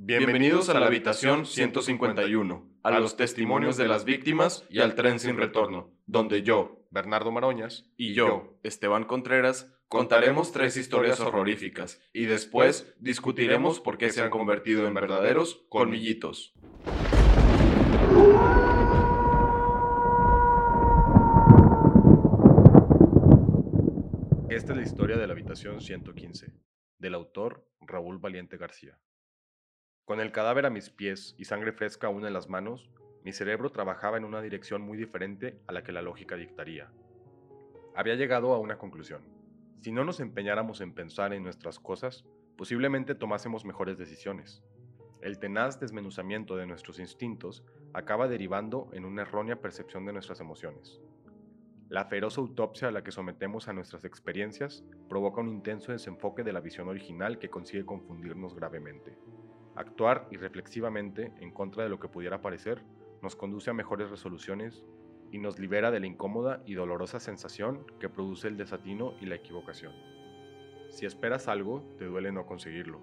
Bienvenidos a la habitación 151, a los testimonios de las víctimas y al tren sin retorno, donde yo, Bernardo Maroñas, y yo, Esteban Contreras, contaremos tres historias horroríficas y después discutiremos por qué se han convertido en verdaderos colmillitos. Esta es la historia de la habitación 115, del autor Raúl Valiente García. Con el cadáver a mis pies y sangre fresca aún en las manos, mi cerebro trabajaba en una dirección muy diferente a la que la lógica dictaría. Había llegado a una conclusión. Si no nos empeñáramos en pensar en nuestras cosas, posiblemente tomásemos mejores decisiones. El tenaz desmenuzamiento de nuestros instintos acaba derivando en una errónea percepción de nuestras emociones. La feroz autopsia a la que sometemos a nuestras experiencias provoca un intenso desenfoque de la visión original que consigue confundirnos gravemente. Actuar irreflexivamente en contra de lo que pudiera parecer nos conduce a mejores resoluciones y nos libera de la incómoda y dolorosa sensación que produce el desatino y la equivocación. Si esperas algo, te duele no conseguirlo.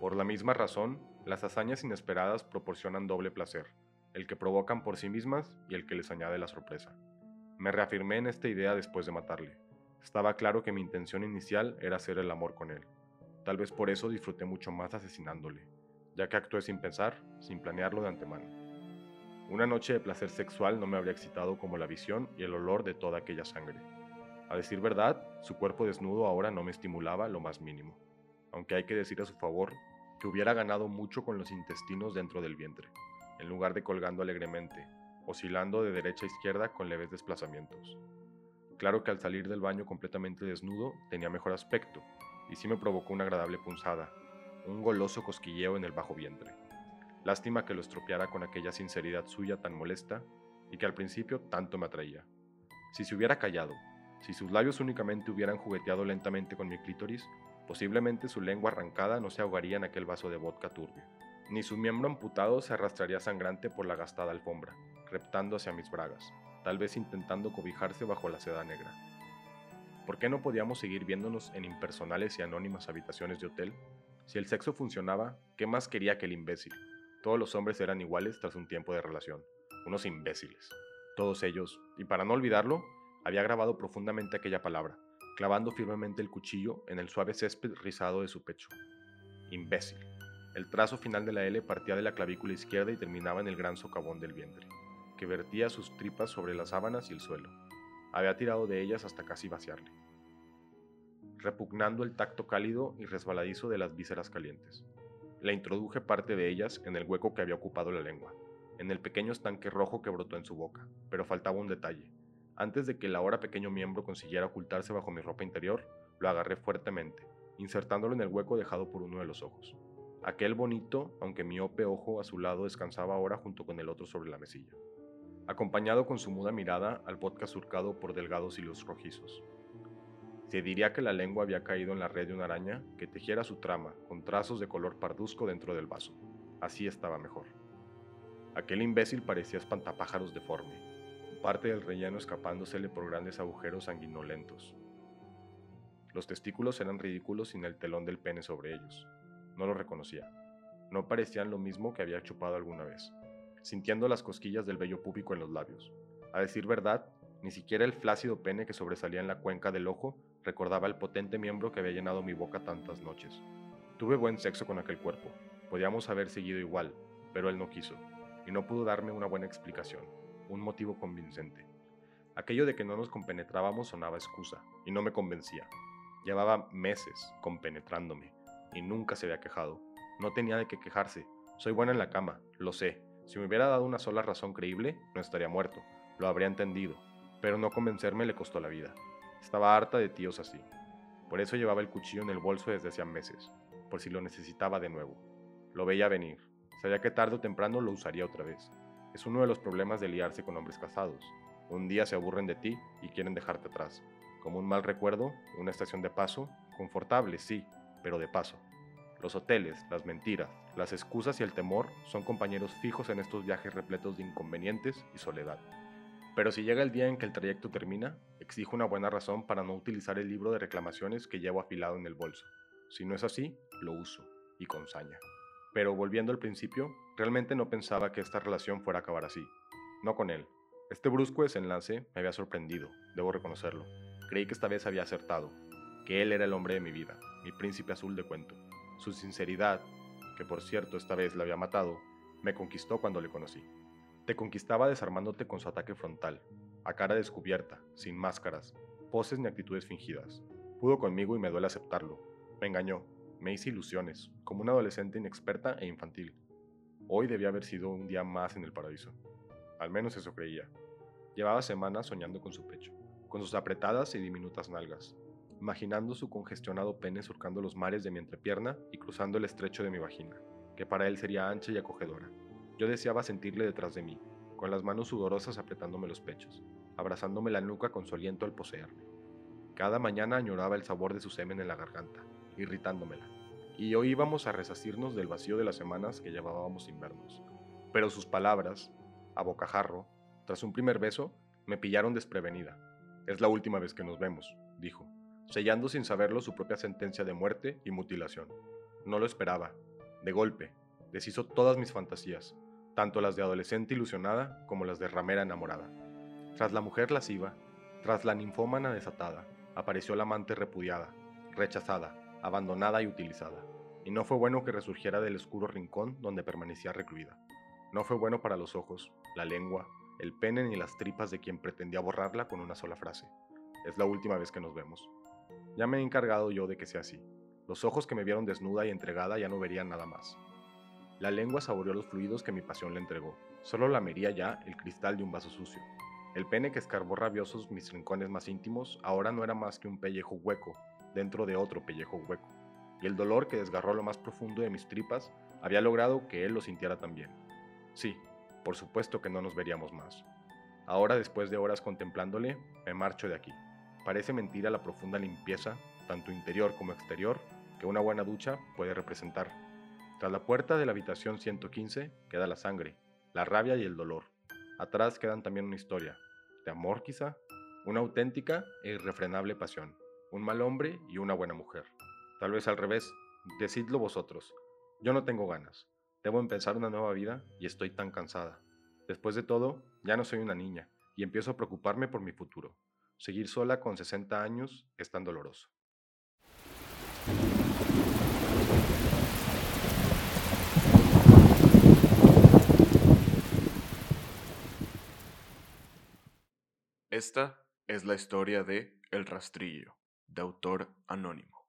Por la misma razón, las hazañas inesperadas proporcionan doble placer, el que provocan por sí mismas y el que les añade la sorpresa. Me reafirmé en esta idea después de matarle. Estaba claro que mi intención inicial era hacer el amor con él. Tal vez por eso disfruté mucho más asesinándole ya que actué sin pensar, sin planearlo de antemano. Una noche de placer sexual no me habría excitado como la visión y el olor de toda aquella sangre. A decir verdad, su cuerpo desnudo ahora no me estimulaba lo más mínimo, aunque hay que decir a su favor que hubiera ganado mucho con los intestinos dentro del vientre, en lugar de colgando alegremente, oscilando de derecha a izquierda con leves desplazamientos. Claro que al salir del baño completamente desnudo tenía mejor aspecto, y sí me provocó una agradable punzada, un goloso cosquilleo en el bajo vientre. Lástima que lo estropeara con aquella sinceridad suya tan molesta y que al principio tanto me atraía. Si se hubiera callado, si sus labios únicamente hubieran jugueteado lentamente con mi clítoris, posiblemente su lengua arrancada no se ahogaría en aquel vaso de vodka turbio, ni su miembro amputado se arrastraría sangrante por la gastada alfombra, reptando hacia mis bragas, tal vez intentando cobijarse bajo la seda negra. ¿Por qué no podíamos seguir viéndonos en impersonales y anónimas habitaciones de hotel si el sexo funcionaba, ¿qué más quería que el imbécil? Todos los hombres eran iguales tras un tiempo de relación, unos imbéciles. Todos ellos, y para no olvidarlo, había grabado profundamente aquella palabra, clavando firmemente el cuchillo en el suave césped rizado de su pecho. Imbécil. El trazo final de la L partía de la clavícula izquierda y terminaba en el gran socavón del vientre, que vertía sus tripas sobre las sábanas y el suelo. Había tirado de ellas hasta casi vaciarle repugnando el tacto cálido y resbaladizo de las vísceras calientes. Le introduje parte de ellas en el hueco que había ocupado la lengua, en el pequeño estanque rojo que brotó en su boca, pero faltaba un detalle. Antes de que el ahora pequeño miembro consiguiera ocultarse bajo mi ropa interior, lo agarré fuertemente, insertándolo en el hueco dejado por uno de los ojos. Aquel bonito, aunque miope ojo a su lado descansaba ahora junto con el otro sobre la mesilla, acompañado con su muda mirada al podcast surcado por delgados hilos rojizos. Se diría que la lengua había caído en la red de una araña que tejiera su trama con trazos de color parduzco dentro del vaso. Así estaba mejor. Aquel imbécil parecía espantapájaros deforme, parte del relleno escapándosele por grandes agujeros sanguinolentos. Los testículos eran ridículos sin el telón del pene sobre ellos. No lo reconocía. No parecían lo mismo que había chupado alguna vez, sintiendo las cosquillas del vello púbico en los labios. A decir verdad, ni siquiera el flácido pene que sobresalía en la cuenca del ojo recordaba el potente miembro que había llenado mi boca tantas noches. Tuve buen sexo con aquel cuerpo. Podíamos haber seguido igual, pero él no quiso, y no pudo darme una buena explicación, un motivo convincente. Aquello de que no nos compenetrábamos sonaba excusa, y no me convencía. Llevaba meses compenetrándome, y nunca se había quejado. No tenía de qué quejarse. Soy buena en la cama, lo sé. Si me hubiera dado una sola razón creíble, no estaría muerto. Lo habría entendido, pero no convencerme le costó la vida. Estaba harta de tíos así. Por eso llevaba el cuchillo en el bolso desde hacía meses, por si lo necesitaba de nuevo. Lo veía venir. Sabía que tarde o temprano lo usaría otra vez. Es uno de los problemas de liarse con hombres casados. Un día se aburren de ti y quieren dejarte atrás. Como un mal recuerdo, una estación de paso, confortable, sí, pero de paso. Los hoteles, las mentiras, las excusas y el temor son compañeros fijos en estos viajes repletos de inconvenientes y soledad. Pero si llega el día en que el trayecto termina, exijo una buena razón para no utilizar el libro de reclamaciones que llevo afilado en el bolso. Si no es así, lo uso, y con saña. Pero volviendo al principio, realmente no pensaba que esta relación fuera a acabar así. No con él. Este brusco desenlace me había sorprendido, debo reconocerlo. Creí que esta vez había acertado, que él era el hombre de mi vida, mi príncipe azul de cuento. Su sinceridad, que por cierto esta vez la había matado, me conquistó cuando le conocí. Te conquistaba desarmándote con su ataque frontal, a cara descubierta, sin máscaras, poses ni actitudes fingidas. Pudo conmigo y me duele aceptarlo. Me engañó, me hice ilusiones, como una adolescente inexperta e infantil. Hoy debía haber sido un día más en el paraíso. Al menos eso creía. Llevaba semanas soñando con su pecho, con sus apretadas y diminutas nalgas, imaginando su congestionado pene surcando los mares de mi entrepierna y cruzando el estrecho de mi vagina, que para él sería ancha y acogedora. Yo deseaba sentirle detrás de mí, con las manos sudorosas apretándome los pechos, abrazándome la nuca con su aliento al poseerme. Cada mañana añoraba el sabor de su semen en la garganta, irritándomela, y hoy íbamos a resacirnos del vacío de las semanas que llevábamos sin vernos. Pero sus palabras, a bocajarro, tras un primer beso, me pillaron desprevenida. Es la última vez que nos vemos, dijo, sellando sin saberlo su propia sentencia de muerte y mutilación. No lo esperaba. De golpe, deshizo todas mis fantasías, tanto las de adolescente ilusionada como las de ramera enamorada. Tras la mujer lasciva, tras la ninfómana desatada, apareció la amante repudiada, rechazada, abandonada y utilizada. Y no fue bueno que resurgiera del oscuro rincón donde permanecía recluida. No fue bueno para los ojos, la lengua, el pene ni las tripas de quien pretendía borrarla con una sola frase. Es la última vez que nos vemos. Ya me he encargado yo de que sea así. Los ojos que me vieron desnuda y entregada ya no verían nada más. La lengua saboreó los fluidos que mi pasión le entregó. Solo lamería ya el cristal de un vaso sucio. El pene que escarbó rabiosos mis rincones más íntimos ahora no era más que un pellejo hueco dentro de otro pellejo hueco. Y el dolor que desgarró lo más profundo de mis tripas había logrado que él lo sintiera también. Sí, por supuesto que no nos veríamos más. Ahora, después de horas contemplándole, me marcho de aquí. Parece mentira la profunda limpieza, tanto interior como exterior, que una buena ducha puede representar. Tras la puerta de la habitación 115 queda la sangre, la rabia y el dolor. Atrás quedan también una historia, de amor quizá, una auténtica e irrefrenable pasión, un mal hombre y una buena mujer. Tal vez al revés, decidlo vosotros. Yo no tengo ganas. Debo empezar una nueva vida y estoy tan cansada. Después de todo, ya no soy una niña y empiezo a preocuparme por mi futuro. Seguir sola con 60 años es tan doloroso. Esta es la historia de El Rastrillo, de autor anónimo.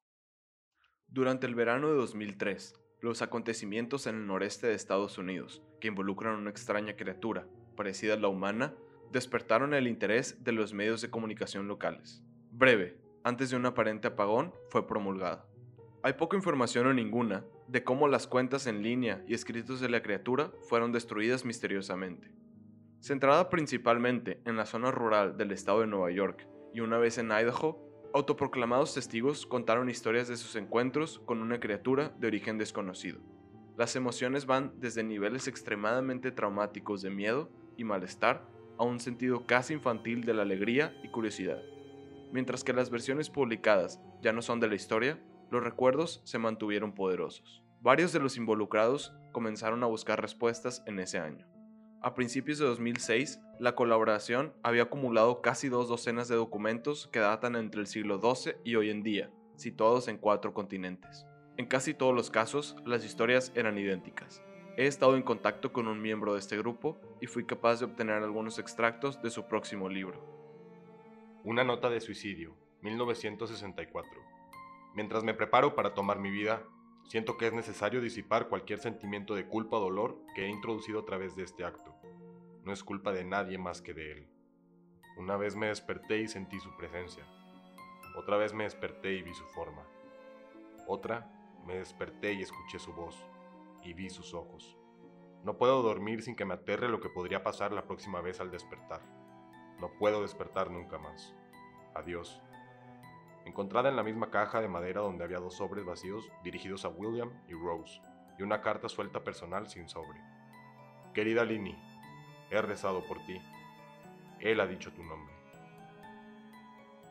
Durante el verano de 2003, los acontecimientos en el noreste de Estados Unidos, que involucran a una extraña criatura, parecida a la humana, despertaron el interés de los medios de comunicación locales. Breve, antes de un aparente apagón, fue promulgada. Hay poca información o ninguna de cómo las cuentas en línea y escritos de la criatura fueron destruidas misteriosamente. Centrada principalmente en la zona rural del estado de Nueva York y una vez en Idaho, autoproclamados testigos contaron historias de sus encuentros con una criatura de origen desconocido. Las emociones van desde niveles extremadamente traumáticos de miedo y malestar a un sentido casi infantil de la alegría y curiosidad. Mientras que las versiones publicadas ya no son de la historia, los recuerdos se mantuvieron poderosos. Varios de los involucrados comenzaron a buscar respuestas en ese año. A principios de 2006, la colaboración había acumulado casi dos docenas de documentos que datan entre el siglo XII y hoy en día, situados en cuatro continentes. En casi todos los casos, las historias eran idénticas. He estado en contacto con un miembro de este grupo y fui capaz de obtener algunos extractos de su próximo libro. Una nota de suicidio, 1964. Mientras me preparo para tomar mi vida, siento que es necesario disipar cualquier sentimiento de culpa o dolor que he introducido a través de este acto no es culpa de nadie más que de él. Una vez me desperté y sentí su presencia. Otra vez me desperté y vi su forma. Otra, me desperté y escuché su voz y vi sus ojos. No puedo dormir sin que me aterre lo que podría pasar la próxima vez al despertar. No puedo despertar nunca más. Adiós. Encontrada en la misma caja de madera donde había dos sobres vacíos dirigidos a William y Rose, y una carta suelta personal sin sobre. Querida Lini, He rezado por ti. Él ha dicho tu nombre.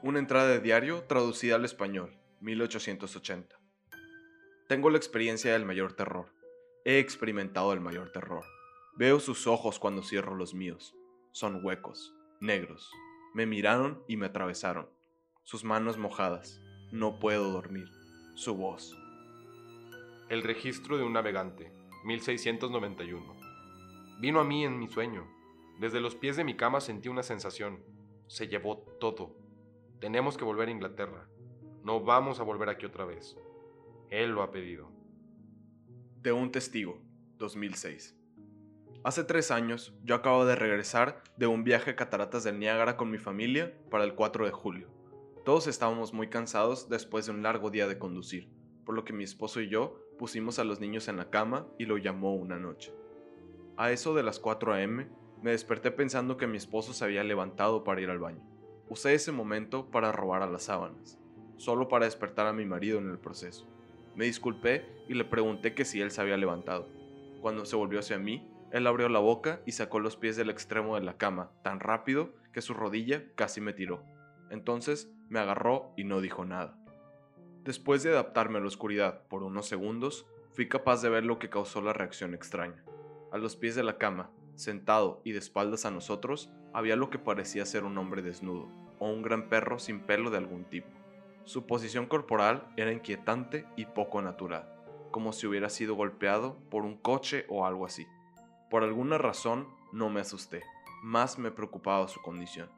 Una entrada de diario traducida al español, 1880. Tengo la experiencia del mayor terror. he experimentado el mayor terror. Veo sus ojos cuando cierro los míos. Son huecos, negros. Me miraron y me atravesaron. Sus manos mojadas. No puedo dormir. Su voz. El registro de un navegante, 1691. Vino a mí en mi sueño. Desde los pies de mi cama sentí una sensación. Se llevó todo. Tenemos que volver a Inglaterra. No vamos a volver aquí otra vez. Él lo ha pedido. De un testigo, 2006. Hace tres años, yo acabo de regresar de un viaje a Cataratas del Niágara con mi familia para el 4 de julio. Todos estábamos muy cansados después de un largo día de conducir, por lo que mi esposo y yo pusimos a los niños en la cama y lo llamó una noche. A eso de las 4 a.m., me desperté pensando que mi esposo se había levantado para ir al baño. Usé ese momento para robar a las sábanas, solo para despertar a mi marido en el proceso. Me disculpé y le pregunté que si él se había levantado. Cuando se volvió hacia mí, él abrió la boca y sacó los pies del extremo de la cama tan rápido que su rodilla casi me tiró. Entonces me agarró y no dijo nada. Después de adaptarme a la oscuridad por unos segundos, fui capaz de ver lo que causó la reacción extraña. A los pies de la cama, Sentado y de espaldas a nosotros, había lo que parecía ser un hombre desnudo, o un gran perro sin pelo de algún tipo. Su posición corporal era inquietante y poco natural, como si hubiera sido golpeado por un coche o algo así. Por alguna razón no me asusté, más me preocupaba su condición.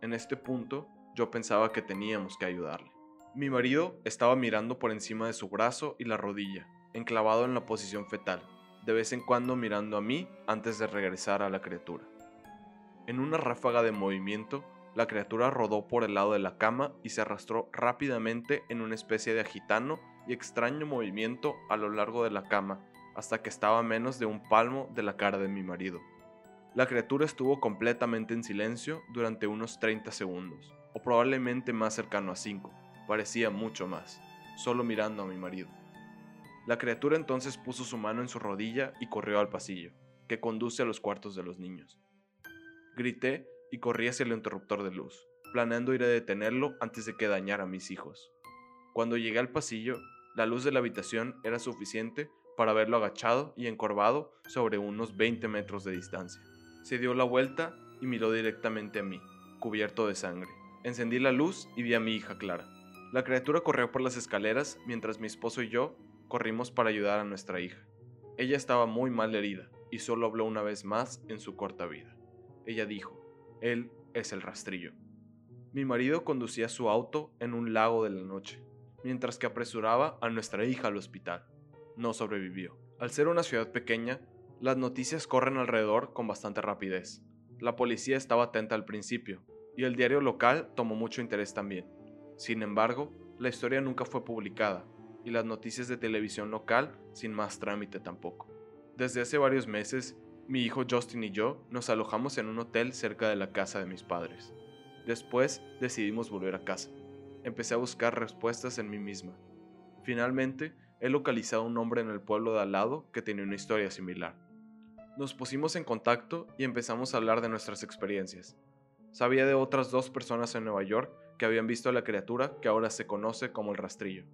En este punto yo pensaba que teníamos que ayudarle. Mi marido estaba mirando por encima de su brazo y la rodilla, enclavado en la posición fetal, de vez en cuando mirando a mí antes de regresar a la criatura. En una ráfaga de movimiento, la criatura rodó por el lado de la cama y se arrastró rápidamente en una especie de agitano y extraño movimiento a lo largo de la cama, hasta que estaba a menos de un palmo de la cara de mi marido. La criatura estuvo completamente en silencio durante unos 30 segundos, o probablemente más cercano a 5, parecía mucho más, solo mirando a mi marido. La criatura entonces puso su mano en su rodilla y corrió al pasillo, que conduce a los cuartos de los niños. Grité y corrí hacia el interruptor de luz, planeando ir a detenerlo antes de que dañara a mis hijos. Cuando llegué al pasillo, la luz de la habitación era suficiente para verlo agachado y encorvado sobre unos 20 metros de distancia. Se dio la vuelta y miró directamente a mí, cubierto de sangre. Encendí la luz y vi a mi hija Clara. La criatura corrió por las escaleras mientras mi esposo y yo corrimos para ayudar a nuestra hija. Ella estaba muy mal herida y solo habló una vez más en su corta vida. Ella dijo, Él es el rastrillo. Mi marido conducía su auto en un lago de la noche, mientras que apresuraba a nuestra hija al hospital. No sobrevivió. Al ser una ciudad pequeña, las noticias corren alrededor con bastante rapidez. La policía estaba atenta al principio, y el diario local tomó mucho interés también. Sin embargo, la historia nunca fue publicada, y las noticias de televisión local sin más trámite tampoco. Desde hace varios meses, mi hijo Justin y yo nos alojamos en un hotel cerca de la casa de mis padres. Después decidimos volver a casa. Empecé a buscar respuestas en mí misma. Finalmente, he localizado un hombre en el pueblo de al lado que tenía una historia similar. Nos pusimos en contacto y empezamos a hablar de nuestras experiencias. Sabía de otras dos personas en Nueva York que habían visto a la criatura que ahora se conoce como el rastrillo.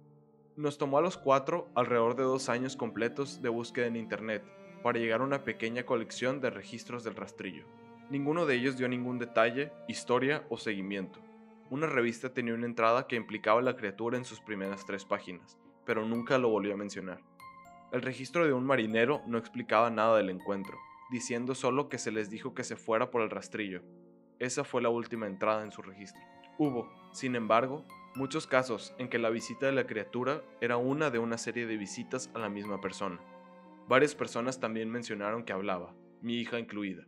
Nos tomó a los cuatro alrededor de dos años completos de búsqueda en Internet para llegar a una pequeña colección de registros del rastrillo. Ninguno de ellos dio ningún detalle, historia o seguimiento. Una revista tenía una entrada que implicaba a la criatura en sus primeras tres páginas, pero nunca lo volvió a mencionar. El registro de un marinero no explicaba nada del encuentro, diciendo solo que se les dijo que se fuera por el rastrillo. Esa fue la última entrada en su registro. Hubo, sin embargo, muchos casos en que la visita de la criatura era una de una serie de visitas a la misma persona. Varias personas también mencionaron que hablaba, mi hija incluida.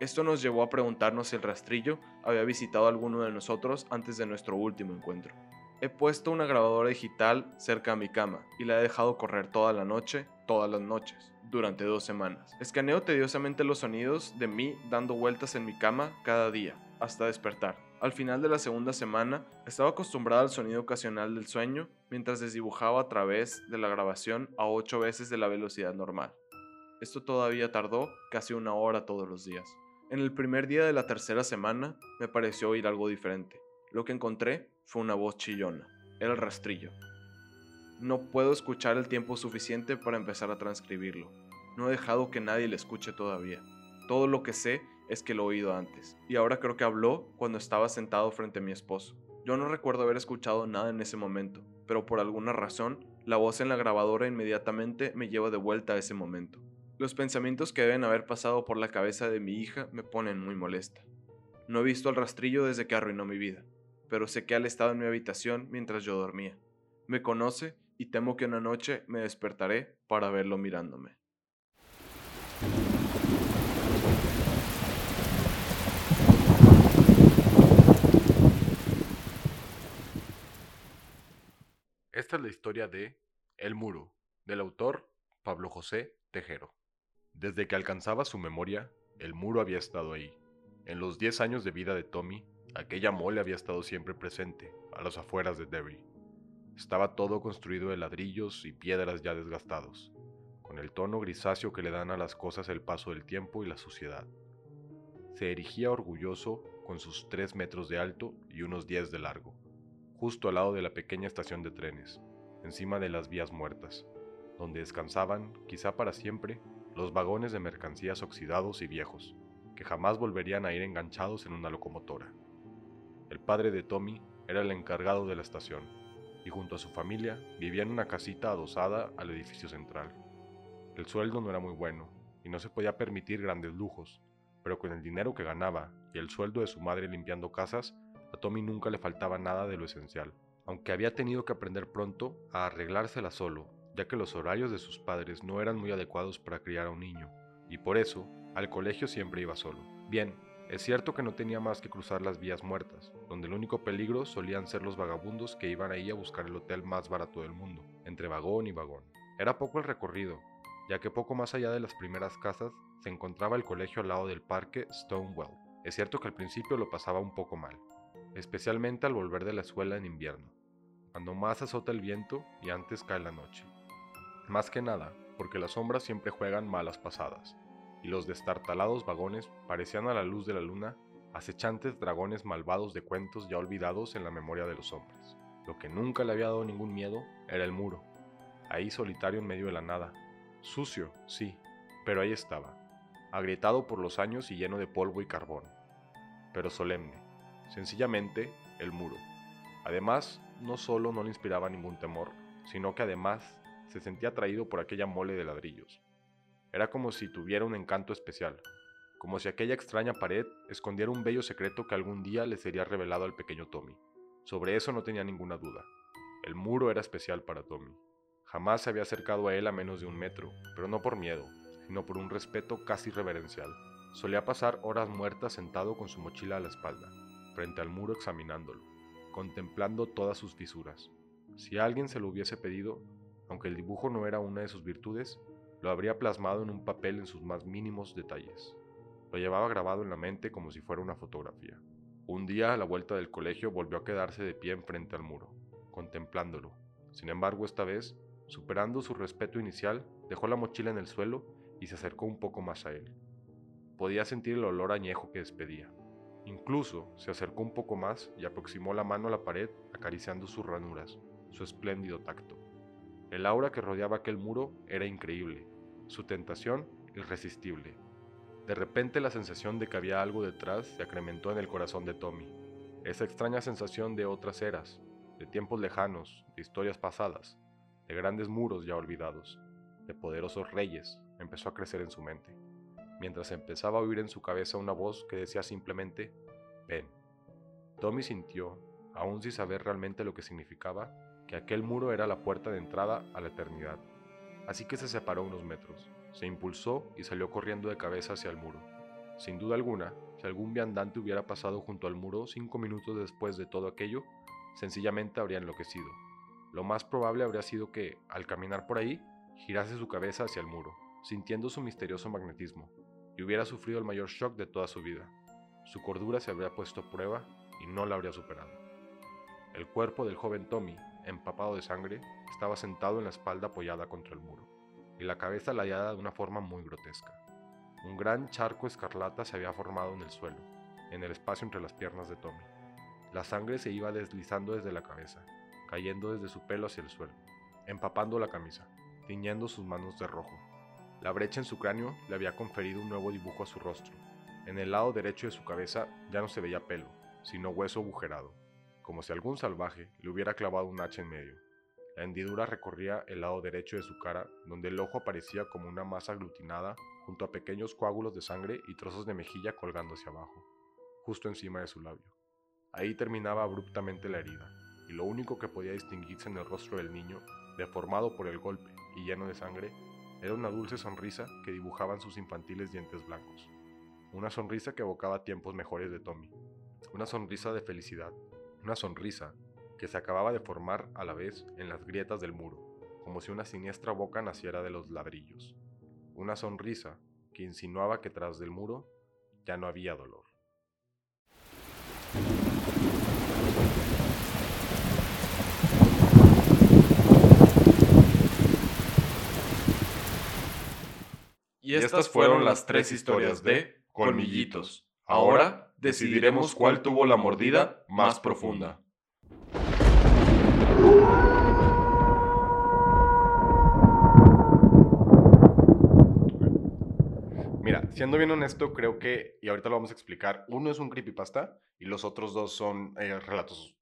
Esto nos llevó a preguntarnos si el rastrillo había visitado a alguno de nosotros antes de nuestro último encuentro. He puesto una grabadora digital cerca a mi cama y la he dejado correr toda la noche, todas las noches, durante dos semanas. Escaneo tediosamente los sonidos de mí dando vueltas en mi cama cada día, hasta despertar. Al final de la segunda semana, estaba acostumbrada al sonido ocasional del sueño mientras desdibujaba a través de la grabación a 8 veces de la velocidad normal. Esto todavía tardó casi una hora todos los días. En el primer día de la tercera semana me pareció oír algo diferente. Lo que encontré fue una voz chillona. Era el rastrillo. No puedo escuchar el tiempo suficiente para empezar a transcribirlo. No he dejado que nadie le escuche todavía. Todo lo que sé es que lo he oído antes, y ahora creo que habló cuando estaba sentado frente a mi esposo. Yo no recuerdo haber escuchado nada en ese momento, pero por alguna razón, la voz en la grabadora inmediatamente me lleva de vuelta a ese momento. Los pensamientos que deben haber pasado por la cabeza de mi hija me ponen muy molesta. No he visto al rastrillo desde que arruinó mi vida, pero sé que él estado en mi habitación mientras yo dormía. Me conoce y temo que una noche me despertaré para verlo mirándome. Esta es la historia de El Muro, del autor Pablo José Tejero. Desde que alcanzaba su memoria, el muro había estado ahí. En los 10 años de vida de Tommy, aquella mole había estado siempre presente, a las afueras de Derry. Estaba todo construido de ladrillos y piedras ya desgastados, con el tono grisáceo que le dan a las cosas el paso del tiempo y la suciedad. Se erigía orgulloso con sus 3 metros de alto y unos 10 de largo justo al lado de la pequeña estación de trenes, encima de las vías muertas, donde descansaban, quizá para siempre, los vagones de mercancías oxidados y viejos, que jamás volverían a ir enganchados en una locomotora. El padre de Tommy era el encargado de la estación, y junto a su familia vivía en una casita adosada al edificio central. El sueldo no era muy bueno, y no se podía permitir grandes lujos, pero con el dinero que ganaba y el sueldo de su madre limpiando casas, a Tommy nunca le faltaba nada de lo esencial, aunque había tenido que aprender pronto a arreglársela solo, ya que los horarios de sus padres no eran muy adecuados para criar a un niño, y por eso al colegio siempre iba solo. Bien, es cierto que no tenía más que cruzar las vías muertas, donde el único peligro solían ser los vagabundos que iban ahí a buscar el hotel más barato del mundo, entre vagón y vagón. Era poco el recorrido, ya que poco más allá de las primeras casas se encontraba el colegio al lado del parque Stonewell. Es cierto que al principio lo pasaba un poco mal, especialmente al volver de la escuela en invierno, cuando más azota el viento y antes cae la noche. Más que nada, porque las sombras siempre juegan malas pasadas, y los destartalados vagones parecían a la luz de la luna acechantes dragones malvados de cuentos ya olvidados en la memoria de los hombres. Lo que nunca le había dado ningún miedo era el muro, ahí solitario en medio de la nada, sucio, sí, pero ahí estaba, agrietado por los años y lleno de polvo y carbón, pero solemne, sencillamente el muro. Además, no solo no le inspiraba ningún temor, sino que además se sentía atraído por aquella mole de ladrillos. Era como si tuviera un encanto especial, como si aquella extraña pared escondiera un bello secreto que algún día le sería revelado al pequeño Tommy. Sobre eso no tenía ninguna duda. El muro era especial para Tommy. Jamás se había acercado a él a menos de un metro, pero no por miedo, sino por un respeto casi reverencial. Solía pasar horas muertas sentado con su mochila a la espalda, frente al muro examinándolo, contemplando todas sus fisuras. Si alguien se lo hubiese pedido, aunque el dibujo no era una de sus virtudes, lo habría plasmado en un papel en sus más mínimos detalles. Lo llevaba grabado en la mente como si fuera una fotografía. Un día a la vuelta del colegio volvió a quedarse de pie enfrente al muro, contemplándolo. Sin embargo, esta vez, superando su respeto inicial, dejó la mochila en el suelo y se acercó un poco más a él. Podía sentir el olor añejo que despedía. Incluso se acercó un poco más y aproximó la mano a la pared acariciando sus ranuras, su espléndido tacto. El aura que rodeaba aquel muro era increíble, su tentación irresistible. De repente la sensación de que había algo detrás se acrementó en el corazón de Tommy. Esa extraña sensación de otras eras, de tiempos lejanos, de historias pasadas, de grandes muros ya olvidados, de poderosos reyes, empezó a crecer en su mente mientras empezaba a oír en su cabeza una voz que decía simplemente, ven. Tommy sintió, aún sin saber realmente lo que significaba, que aquel muro era la puerta de entrada a la eternidad. Así que se separó unos metros, se impulsó y salió corriendo de cabeza hacia el muro. Sin duda alguna, si algún viandante hubiera pasado junto al muro cinco minutos después de todo aquello, sencillamente habría enloquecido. Lo más probable habría sido que, al caminar por ahí, girase su cabeza hacia el muro, sintiendo su misterioso magnetismo, y hubiera sufrido el mayor shock de toda su vida. Su cordura se habría puesto a prueba y no la habría superado. El cuerpo del joven Tommy, empapado de sangre, estaba sentado en la espalda apoyada contra el muro, y la cabeza ladeada de una forma muy grotesca. Un gran charco escarlata se había formado en el suelo, en el espacio entre las piernas de Tommy. La sangre se iba deslizando desde la cabeza, cayendo desde su pelo hacia el suelo. empapando la camisa, tiñendo sus manos de rojo. La brecha en su cráneo le había conferido un nuevo dibujo a su rostro. En el lado derecho de su cabeza ya no se veía pelo, sino hueso agujerado, como si algún salvaje le hubiera clavado un hacha en medio. La hendidura recorría el lado derecho de su cara, donde el ojo aparecía como una masa aglutinada junto a pequeños coágulos de sangre y trozos de mejilla colgando hacia abajo, justo encima de su labio. Ahí terminaba abruptamente la herida, y lo único que podía distinguirse en el rostro del niño, deformado por el golpe y lleno de sangre, era una dulce sonrisa que dibujaban sus infantiles dientes blancos. Una sonrisa que evocaba tiempos mejores de Tommy. Una sonrisa de felicidad. Una sonrisa que se acababa de formar a la vez en las grietas del muro, como si una siniestra boca naciera de los ladrillos. Una sonrisa que insinuaba que tras del muro ya no había dolor. Y estas fueron las tres historias de Colmillitos. Ahora decidiremos cuál tuvo la mordida más profunda. Mira, siendo bien honesto, creo que, y ahorita lo vamos a explicar, uno es un creepypasta y los otros dos son eh, relatos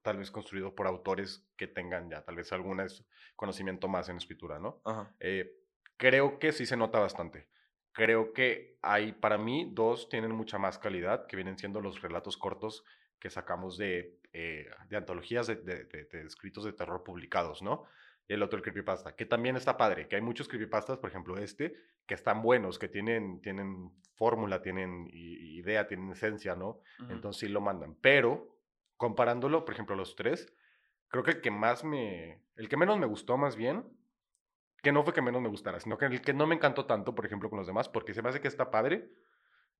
tal vez construidos por autores que tengan ya tal vez algún conocimiento más en escritura, ¿no? Ajá. Eh, creo que sí se nota bastante. Creo que hay, para mí, dos tienen mucha más calidad, que vienen siendo los relatos cortos que sacamos de, eh, de antologías de, de, de, escritos de terror publicados, ¿no? Y el otro, el creepypasta, que también está padre, que hay muchos creepypastas, por ejemplo este, que están buenos, que tienen, tienen fórmula, tienen idea, tienen esencia, ¿no? Entonces sí lo mandan. Pero, comparándolo, por ejemplo, los tres, creo que el que más me, el que menos me gustó más bien, que no fue que menos me gustara, sino que el que no me encantó tanto, por ejemplo, con los demás, porque se me hace que está padre,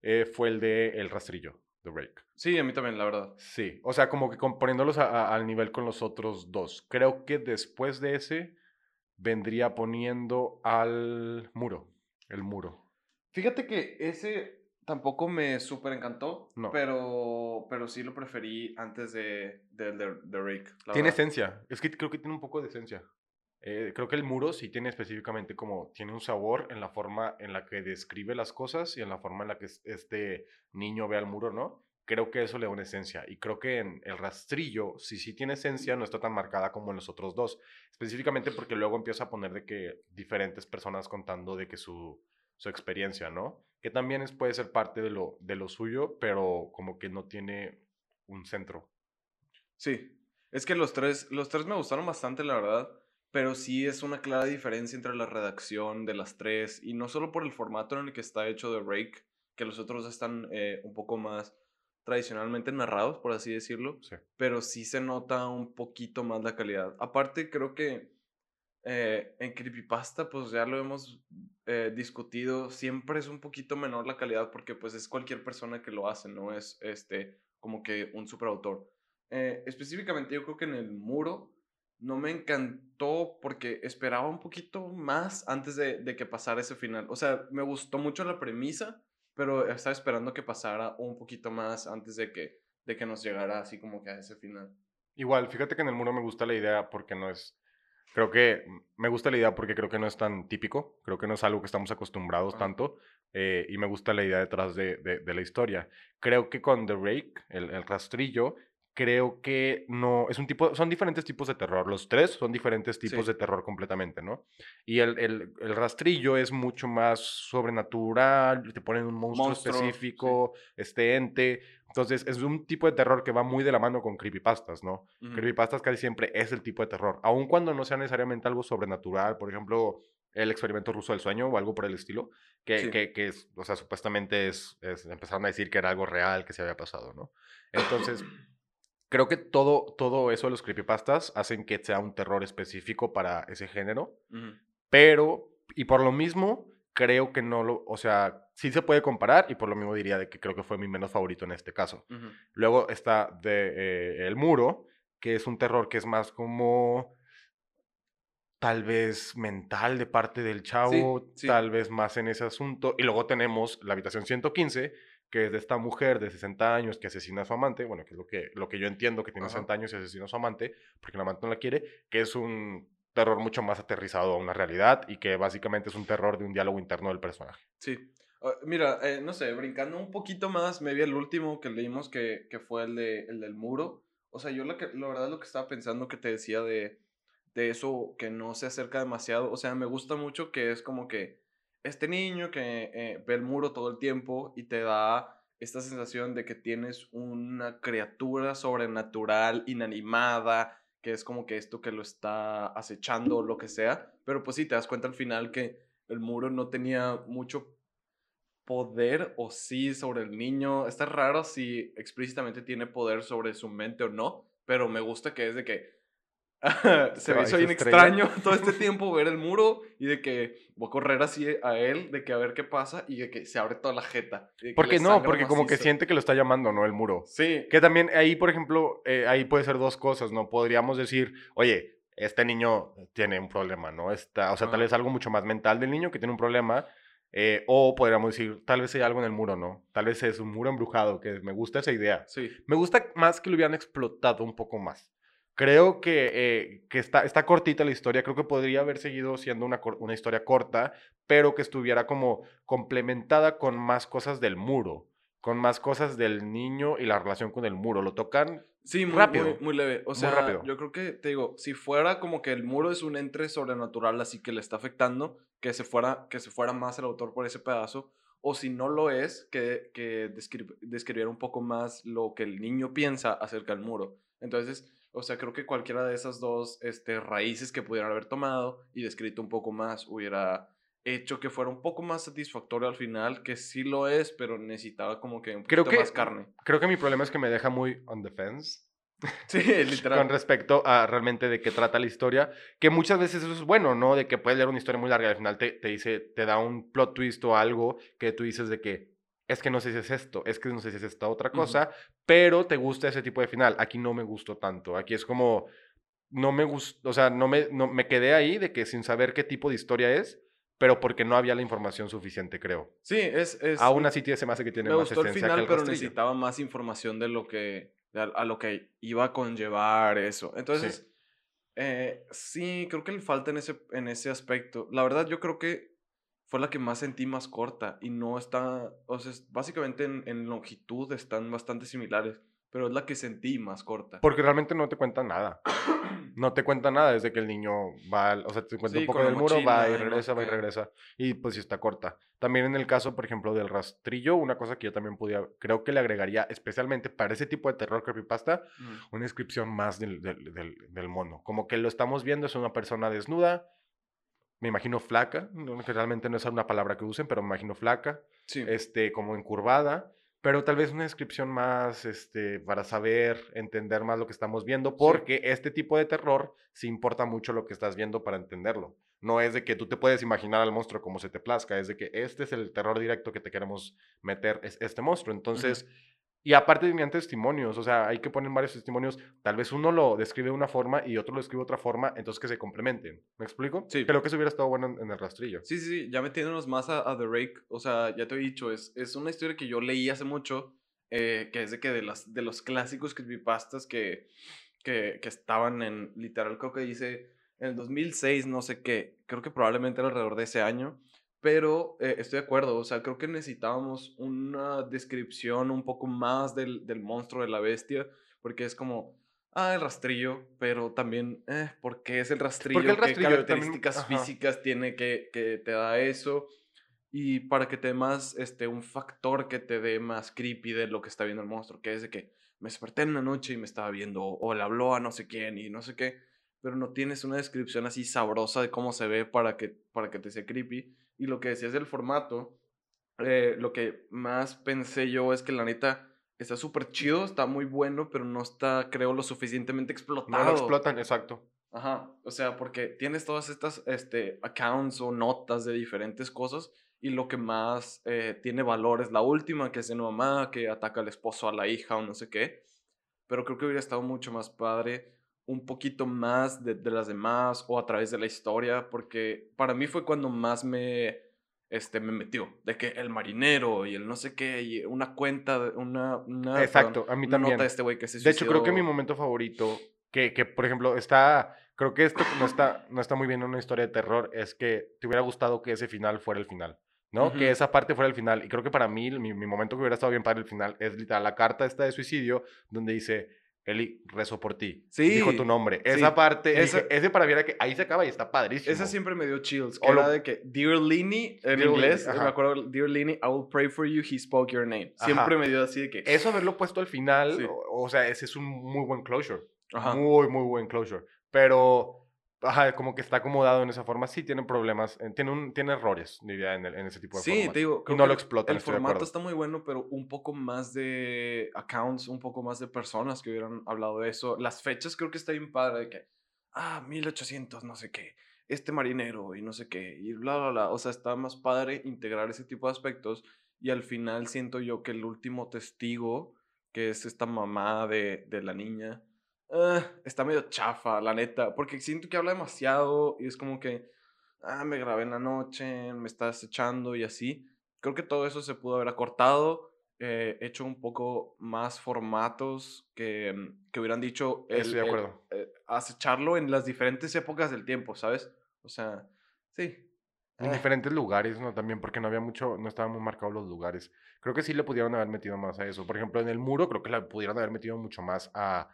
eh, fue el de El Rastrillo. The Rake. Sí, a mí también, la verdad. Sí, o sea, como que poniéndolos al nivel con los otros dos. Creo que después de ese vendría poniendo al muro, el muro. Fíjate que ese tampoco me súper encantó, no. pero, pero sí lo preferí antes de, de, de, Rake. tiene esencia, es que creo que tiene un poco de esencia. Eh, creo que el muro sí tiene específicamente como, tiene un sabor en la forma en la que describe las cosas y en la forma en la que este niño ve al muro, ¿no? Creo que eso le da una esencia. Y creo que en el rastrillo, si sí tiene esencia, no está tan marcada como en los otros dos. Específicamente porque luego empieza a poner de que diferentes personas contando de que su, su experiencia, ¿no? Que también es, puede ser parte de lo, de lo suyo, pero como que no tiene un centro. Sí, es que los tres, los tres me gustaron bastante, la verdad pero sí es una clara diferencia entre la redacción de las tres y no solo por el formato en el que está hecho de Rake, que los otros están eh, un poco más tradicionalmente narrados, por así decirlo, pero sí se nota un poquito más la calidad. Aparte, creo que eh, en Creepypasta, pues ya lo hemos eh, discutido, siempre es un poquito menor la calidad porque pues es cualquier persona que lo hace, no es este como que un superautor. específicamente yo creo que en el muro no me encantó porque esperaba un poquito más antes de, de, que pasara ese final. O sea, me gustó mucho la premisa, pero estaba esperando que pasara un poquito más antes de que, de que nos llegara así como que a ese final. Igual, fíjate que en el muro me gusta la idea porque no es... Creo que me gusta la idea porque creo que no es tan típico, creo que no es algo que estamos acostumbrados tanto eh, y me gusta la idea detrás de, de, la historia. Creo que con The Rake, el, el rastrillo, creo que no, es un tipo, son diferentes tipos de terror, los tres son diferentes tipos de terror completamente, ¿no? Y el, el, el, rastrillo es mucho más sobrenatural, te ponen un monstruo, específico, este ente, entonces es un tipo de terror que va muy de la mano con creepypastas, ¿no? Creepypastas casi siempre es el tipo de terror, aun cuando no sea necesariamente algo sobrenatural, por ejemplo, el experimento ruso del sueño o algo por el estilo, que, que, que es, o sea, supuestamente es, es, empezaron a decir que era algo real que se había pasado, ¿no? Entonces creo que todo, todo eso de los creepypastas hacen que sea un terror específico para ese género. Pero, y por lo mismo, creo que no lo, o sea, sí se puede comparar y por lo mismo diría de que creo que fue mi menos favorito en este caso. Luego está de eh, El Muro, que es un terror que es más como tal vez mental de parte del chavo, tal vez más en ese asunto. Y luego tenemos la habitación 115, que es de esta mujer de 60 años que asesina a su amante, bueno, que es lo que, lo que yo entiendo que tiene 60 años y asesina a su amante, porque el amante no la quiere, que es un terror mucho más aterrizado a una realidad y que básicamente es un terror de un diálogo interno del personaje. Sí. Ah, mira, eh, no sé, brincando un poquito más, me vi el último que leímos que, que fue el, de, el del muro. O sea, yo la, que, la verdad lo que estaba pensando que te decía de, de eso que no se acerca demasiado, o sea, me gusta mucho que es como que este niño que eh, ve el muro todo el tiempo y te da esta sensación de que tienes una criatura sobrenatural, inanimada, que es como que esto que lo está acechando o lo que sea, pero pues sí, te das cuenta al final que el muro no tenía mucho poder o sí sobre el niño. Está raro si explícitamente tiene poder sobre su mente o no, pero me gusta que es de que se me hizo bien extraño todo este tiempo ver el muro y de que voy a correr así a él, de que a ver qué pasa y de que se abre toda la jeta. Porque no, porque como que siente que lo está llamando, ¿no? El muro. Sí. Que también ahí, por ejemplo, eh, ahí puede ser dos cosas, ¿no? Podríamos decir, oye, este niño tiene un problema, ¿no? Está, o sea, tal vez algo mucho más mental del niño que tiene un problema. Eh, o podríamos decir, tal vez hay algo en el muro, ¿no? Tal vez es un muro embrujado, que me gusta esa idea. Sí. Me gusta más que lo hubieran explotado un poco más. Creo que, eh, que está, está cortita la historia, creo que podría haber seguido siendo una, una historia corta, pero que estuviera como complementada con más cosas del muro, con más cosas del niño y la relación con el muro. Lo tocan sí, muy, rápido. Muy, leve. O sea, rápido. yo creo que, te digo, si fuera como que el muro es un entre sobrenatural, así que le está afectando, que se fuera, que se fuera más el autor por ese pedazo, o si no lo es, que, que describiera un poco más lo que el niño piensa acerca del muro. Entonces, o sea, creo que cualquiera de esas dos este, raíces que pudieran haber tomado y descrito un poco más hubiera hecho que fuera un poco más satisfactorio al final, que sí lo es, pero necesitaba como que un poquito creo que, más carne. Creo que mi problema es que me deja muy on defense. Sí, literal. Con respecto a realmente de qué trata la historia, que muchas veces eso es bueno, ¿no? De que puedes leer una historia muy larga y al final te, te dice, te da un plot twist o algo que tú dices de que, es que no sé si es esto, es que no sé si es esta otra cosa, pero te gusta ese tipo de final. Aquí no me gustó tanto. Aquí es como, no me gustó, o sea, no me, no, me quedé ahí de que sin saber qué tipo de historia es, pero porque no había la información suficiente, creo. Sí, es... es Aún así se me hace que tiene me más gustó el final, pero necesitaba más información de lo que, a, lo que iba a conllevar eso. Entonces, sí. Eh, sí, creo que le falta en ese, en ese aspecto. La verdad, yo creo que fue la que más sentí más corta y no está, o sea, básicamente en, en, longitud están bastante similares, pero es la que sentí más corta. Porque realmente no te cuenta nada. No te cuenta nada desde que el niño va, o sea, te cuenta un poco del muro, va y regresa, va y regresa. Y pues sí está corta. También en el caso, por ejemplo, del rastrillo, una cosa que yo también podía, creo que le agregaría especialmente para ese tipo de terror creepypasta, mm. una descripción más del, del, del, del mono. Como que lo estamos viendo, es una persona desnuda, me imagino flaca, que realmente no es una palabra que usen, pero me imagino flaca, sí. este, como encurvada, pero tal vez una descripción más, este, para saber, entender más lo que estamos viendo, porque sí. este tipo de terror sí importa mucho lo que estás viendo para entenderlo. No es de que tú te puedes imaginar al monstruo como se te plazca, es de que este es el terror directo que te queremos meter, es este monstruo. Entonces, uh -huh. Y aparte tenían testimonios, o sea, hay que poner varios testimonios. Tal vez uno lo describe de una forma y otro lo describe de otra forma, entonces que se complementen. ¿Me explico? Sí. Creo que eso hubiera estado bueno en, en el rastrillo. Sí, sí, sí. Ya metiéndonos más a, a, The Rake, o sea, ya te he dicho, es, es una historia que yo leí hace mucho, eh, que es de que de, las, de los clásicos creepypastas que, que, que estaban en, literal, creo que dice en el 2006, no sé qué, creo que probablemente era alrededor de ese año pero eh, estoy de acuerdo, o sea, creo que necesitábamos una descripción un poco más del, del, monstruo de la bestia, porque es como, ah, el rastrillo, pero también, eh, ¿por qué es el rastrillo? El rastrillo ¿Qué características también, físicas tiene que, que te da eso? Y para que te dé más, este, un factor que te dé más creepy de lo que está viendo el monstruo, que es de que me desperté en la noche y me estaba viendo, o le habló a no sé quién y no sé qué, pero no tienes una descripción así sabrosa de cómo se ve para que, para que te sea creepy. Y lo que decías del formato, eh, lo que más pensé yo es que la neta está súper chido, está muy bueno, pero no está, creo, lo suficientemente explotado. No lo explotan, exacto. Ajá, o sea, porque tienes todas estas este, accounts o notas de diferentes cosas y lo que más eh, tiene valor es la última, que es de mamá, que ataca al esposo, a la hija o no sé qué. Pero creo que hubiera estado mucho más padre un poquito más de, de, las demás o a través de la historia, porque para mí fue cuando más me, este, me metió, de que el marinero y el no sé qué, y una cuenta, una... una Exacto, perdón, a mí también. Nota de este güey que se De hecho, creo que mi momento favorito, que, que por ejemplo está creo que esto no está, no está muy bien en una historia de terror, es que te hubiera gustado que ese final fuera el final. ¿no? Que esa parte fuera el final. Y creo que para mí, mi, mi momento que hubiera estado bien para el final es literal la carta esta de suicidio, donde dice, Eli, rezo por ti. Sí. Dijo tu nombre. Esa parte, ese para mí era que ahí se acaba y está padrísimo. Esa siempre me dio chills. Que era de que, Dear Lini, en inglés, me acuerdo, Dear Lini, I will pray for you, he spoke your name. Siempre me dio así de que. Eso haberlo puesto al final, o, sea, ese es un muy buen closure. Muy, muy buen closure. Pero Ajá, como que está acomodado en esa forma. Sí, tiene problemas, eh, tiene, un, tiene errores, diría, en, en ese tipo de Sí, te digo. Y no lo explota. El formato está muy bueno, pero un poco más de accounts, un poco más de personas que hubieran hablado de eso. Las fechas creo que está bien padre de que, ah, 1800, no sé qué, este marinero y no sé qué, y bla, bla, bla. O sea, está más padre integrar ese tipo de aspectos. Y al final siento yo que el último testigo, que es esta mamá de, de la niña, Ah, está medio chafa, la neta, porque siento que habla demasiado y es como que, ah, me grabé en la noche, me estás echando y así. Creo que todo eso se pudo haber acortado, eh, hecho un poco más formatos que, mm, que hubieran dicho el, Estoy de acuerdo. Eh, acecharlo en las diferentes épocas del tiempo, ¿sabes? O sea, sí. En ah. diferentes lugares, ¿no? También porque no había mucho, no estaban muy marcados los lugares. Creo que sí le pudieron haber metido más a eso. Por ejemplo, en el muro creo que le pudieron haber metido mucho más a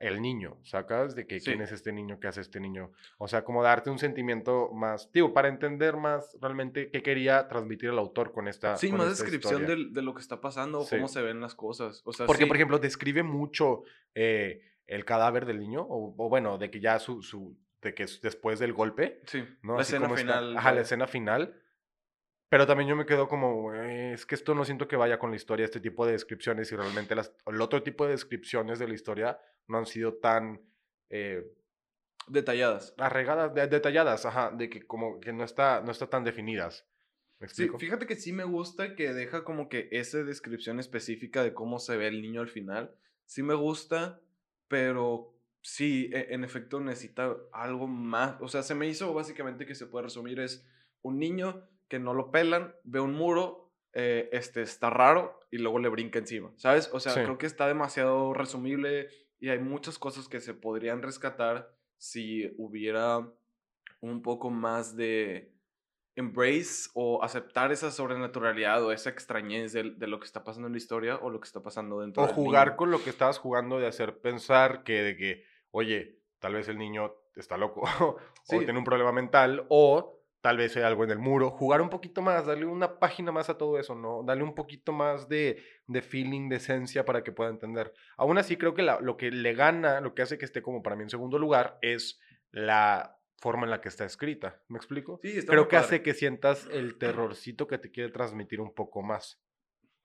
el niño, ¿sacas? De que quién es este niño, qué hace este niño. O sea, como darte un sentimiento más, digo, para entender más realmente qué quería transmitir el autor con esta Sí, más descripción de, lo que está pasando, cómo se ven las cosas. O sea, Porque, por ejemplo, describe mucho eh, el cadáver del niño, o, bueno, de que ya su, su, de que después del golpe. Sí, ¿no? la escena final. ajá, la escena final pero también yo me quedo como, es que esto no siento que vaya con la historia, este tipo de descripciones y realmente las, el otro tipo de descripciones de la historia no han sido tan... Eh, detalladas. Arregadas, detalladas, ajá, de que como que no está, no está tan definidas. ¿Me sí, fíjate que sí me gusta que deja como que esa descripción específica de cómo se ve el niño al final. Sí me gusta, pero sí, e, en efecto necesita algo más. O sea, se me hizo básicamente que se puede resumir es un niño que no lo pelan, ve un muro, eh, este, está raro y luego le brinca encima, ¿sabes? O sea, creo que está demasiado resumible y hay muchas cosas que se podrían rescatar si hubiera un poco más de embrace o aceptar esa sobrenaturalidad o esa extrañez de, lo que está pasando en la historia o lo que está pasando dentro o jugar con lo que estabas jugando de hacer pensar que de que oye tal vez el niño está loco o tiene un problema mental o tal vez hay algo en el muro, jugar un poquito más, darle una página más a todo eso, ¿no? Darle un poquito más de, de feeling, de esencia para que pueda entender. Aún así, creo que lo que le gana, lo que hace que esté como para mí en segundo lugar, es la forma en la que está escrita. ¿Me explico? Sí, está Creo que hace que sientas el terrorcito que te quiere transmitir un poco más.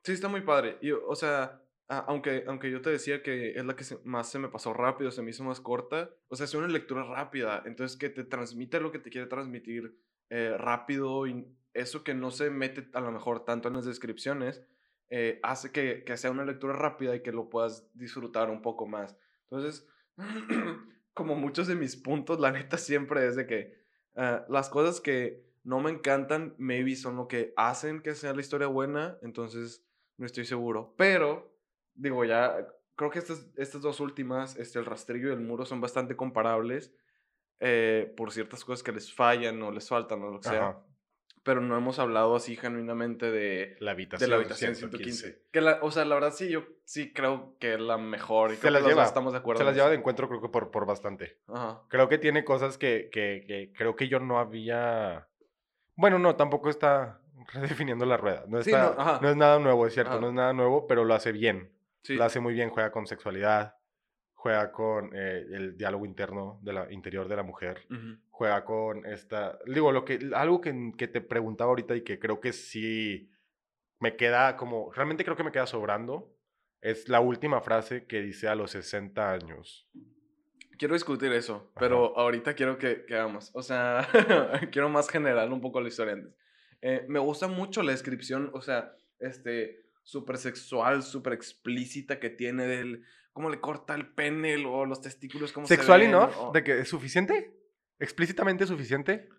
Sí, está muy padre. Y, o sea, aunque, aunque yo te decía que es la que más se me pasó rápido, se me hizo más corta, o sea, es una lectura rápida, entonces que te transmite lo que te quiere transmitir eh, rápido y eso que no se mete a lo mejor tanto en las descripciones, eh, hace que, que, sea una lectura rápida y que lo puedas disfrutar un poco más. Entonces, como muchos de mis puntos, la neta siempre es de que ah, las cosas que no me encantan, maybe son lo que hacen que sea la historia buena, entonces no estoy seguro. Pero, digo, ya creo que estas, estas dos últimas, este, el rastrillo y el muro, son bastante comparables. Eh, por ciertas cosas que les fallan o les faltan o lo que sea. Pero no hemos hablado así genuinamente de la habitación, de la habitación 115. Que la, o sea, la verdad sí, yo sí creo que es la mejor. Y se las lleva. Estamos de acuerdo. Se las lleva de encuentro creo que por, por bastante. Creo que tiene cosas que, que, que, creo que yo no había... Bueno, no, tampoco está redefiniendo la rueda. No, está, no, es nada nuevo, es cierto, no es nada nuevo, pero lo hace bien. Lo hace muy bien, juega con sexualidad, juega con eh, el diálogo interno de la interior de la mujer, juega con esta, digo, lo que, algo que, que, te preguntaba ahorita y que creo que sí me queda como, realmente creo que me queda sobrando, es la última frase que dice a los 60 años. Quiero discutir eso, pero ahorita quiero que, que hagamos, o sea, quiero más general un poco la historia antes. Eh, me gusta mucho la descripción, o sea, este, súper sexual, súper explícita que tiene del cómo le corta el pene o los testículos, cómo ¿Sexual se ven, no? ¿De que es suficiente? ¿Explícitamente suficiente?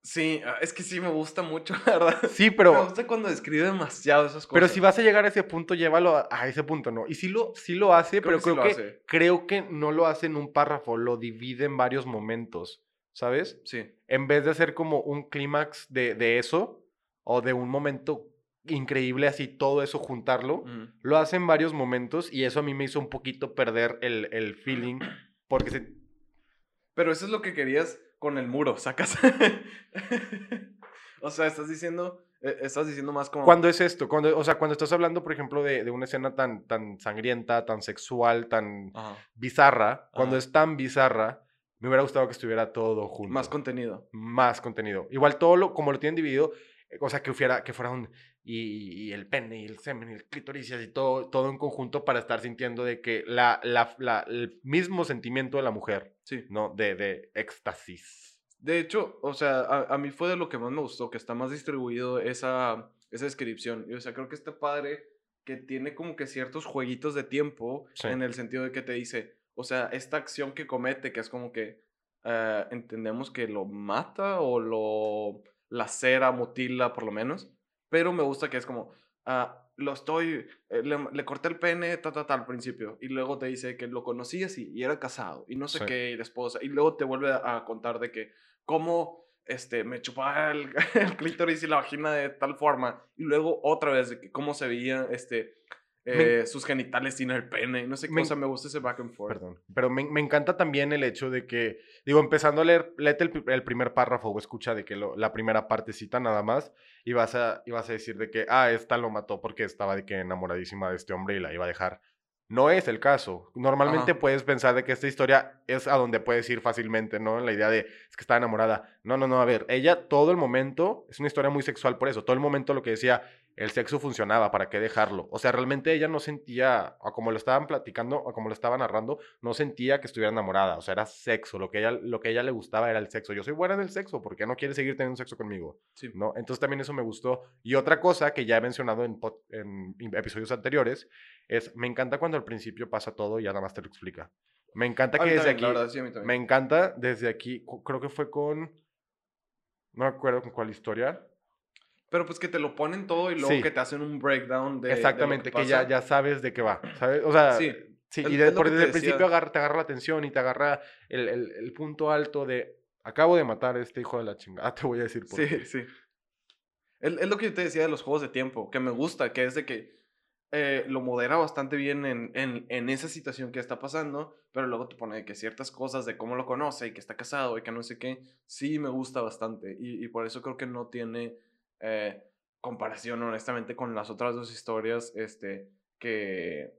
Sí, ah, es que sí me gusta mucho, la verdad. Sí, pero... Me gusta cuando describe demasiado esas cosas. Pero si vas a llegar a ese punto, llévalo a, a ese punto, ¿no? Y sí lo, sí lo hace, Creo pero que creo, que, hace. creo que no lo hace en un párrafo, lo divide en varios momentos, ¿sabes? Sí. En vez de hacer como un clímax de, de eso, o de un momento increíble así, todo eso juntarlo, ujú. lo hace en varios momentos y eso a mí me hizo un poquito perder el, el feeling, porque se, Pero eso es lo que querías con el muro, sacas. o sea, estás diciendo, eh, estás diciendo más como... ¿Cuándo es esto? Cuando, o sea, cuando estás hablando, por ejemplo, de, de una escena tan, tan sangrienta, tan sexual, tan Ajá. bizarra, cuando Ajá. es tan bizarra, me hubiera gustado que estuviera todo junto. Más contenido. Más contenido. Igual todo lo, como lo tienen dividido, eh, o sea, que fuera, que fuera un... Y, y el pene, y el semen, y el clítoris, y así todo, todo en conjunto para estar sintiendo de que la, la, la- el mismo sentimiento de la mujer, Sí. ¿no? De, de éxtasis. De hecho, o sea, a, a mí fue de lo que más me gustó, que está más distribuido esa, esa descripción. Y, o sea, creo que está padre que tiene como que ciertos jueguitos de tiempo Sí. en el sentido de que te dice, o sea, esta acción que comete, que es como que eh, entendemos que lo mata o lo lacera, mutila por lo menos, pero me gusta que es como, ah, lo estoy, eh, le, le corté el pene, ta, ta, ta, al principio, y luego te dice que lo conocías y, y era casado, y no sé Sí. qué, y la esposa, y luego te vuelve a, a contar de que cómo este, me chupaba el, el clítoris y la vagina de tal forma, y luego otra vez de que cómo se veía este, Me- eh, sus genitales sin el pene, no sé qué, Me- o sea, me gusta ese back and forth. Perdón. Pero me, me encanta también el hecho de que, digo, empezando a leer, léete el, el primer párrafo o escucha de que lo- la primera partecita nada más y vas, a, y vas a decir de que, ah, esta lo mató porque estaba de que enamoradísima de este hombre y la iba a dejar. No es el caso. Normalmente Ajá. puedes pensar de que esta historia es a donde puedes ir fácilmente, ¿no? La idea de, es que estaba enamorada. No, no, no, a ver, ella todo el momento, es una historia muy sexual por eso, todo el momento lo que decía, el sexo funcionaba, ¿para qué dejarlo? O sea, realmente ella no sentía, o como lo estaban platicando, o como lo estaba narrando, no sentía que estuviera enamorada, o sea, era sexo, lo que ella, lo que ella le gustaba era el sexo. Yo soy buena en el sexo, ¿por qué no quiere seguir teniendo sexo conmigo? Sí. ¿no? Entonces también eso me gustó. Y otra cosa que ya he mencionado en, episodios anteriores es, me encanta cuando al principio pasa todo y ya nada más te lo explica. Me encanta que desde también, aquí, la verdad, sí, a mí también. me encanta desde aquí, creo que fue con, no me acuerdo con cuál historia. Pero pues que te lo ponen todo y luego Sí. que te hacen un breakdown de. de lo Exactamente, que, ya, ya sabes de qué va, ¿sabes? O sea, Sí, sí, y de- por desde el principio agarra, te agarra la atención y te agarra el, el- el punto alto de, acabo de matar a este hijo de la chingada, te voy a decir por Sí, qué. sí. Es, es lo que yo te decía de los juegos de tiempo, que me gusta, que es de que eh, lo modera bastante bien en, en, en esa situación que está pasando, pero luego te pone de que ciertas cosas de cómo lo conoce y que está casado y que no sé qué, sí me gusta bastante. Y, y por eso creo que no tiene eh, comparación, honestamente, con las otras dos historias este, que,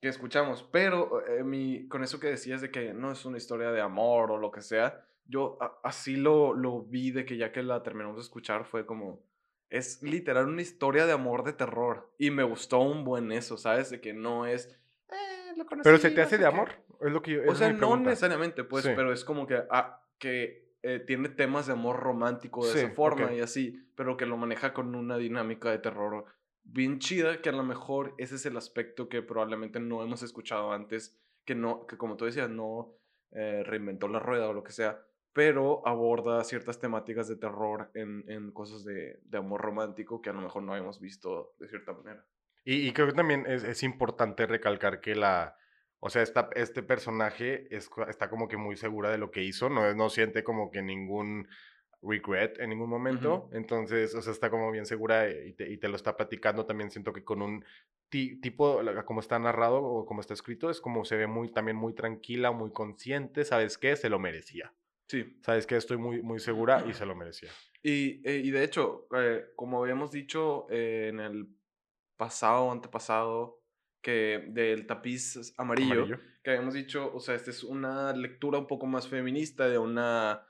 que escuchamos. Pero eh, mi, con eso que decías de que no es una historia de amor o lo que sea, yo a- así lo, lo vi de que ya que la terminamos de escuchar fue como... Es literal una historia de amor de terror. Y me gustó un buen eso, ¿sabes? De que no es... "Eh, lo Pero conocí, se te no hace sé de qué". amor, es lo que yo, O sea, no necesariamente, pues, Sí. pero es como que, ah, que eh, tiene temas de amor romántico de Sí, esa forma y así, pero que lo maneja con una dinámica de terror bien chida, que a lo mejor ese es el aspecto que probablemente no hemos escuchado antes, que no, que como tú decías, no eh, reinventó la rueda o lo que sea, pero aborda ciertas temáticas de terror en, en cosas de, de amor romántico que a lo mejor no habíamos visto de cierta manera. Y, y creo que también es, es importante recalcar que la, o sea, esta, este personaje es, está como que muy segura de lo que hizo, no, no siente como que ningún regret en ningún momento, entonces, o sea, está como bien segura y te, y te lo está platicando, también siento que con un ti- tipo, como está narrado o como está escrito, es como se ve muy, también muy tranquila, muy consciente, ¿sabes qué? Se lo merecía, Sí, ¿sabes qué? Estoy muy, muy segura y se lo merecía. Y, eh, y de hecho, eh, como habíamos dicho eh, en el pasado o antepasado, que del tapiz amarillo, Amarillo. que habíamos dicho, o sea, esta es una lectura un poco más feminista de una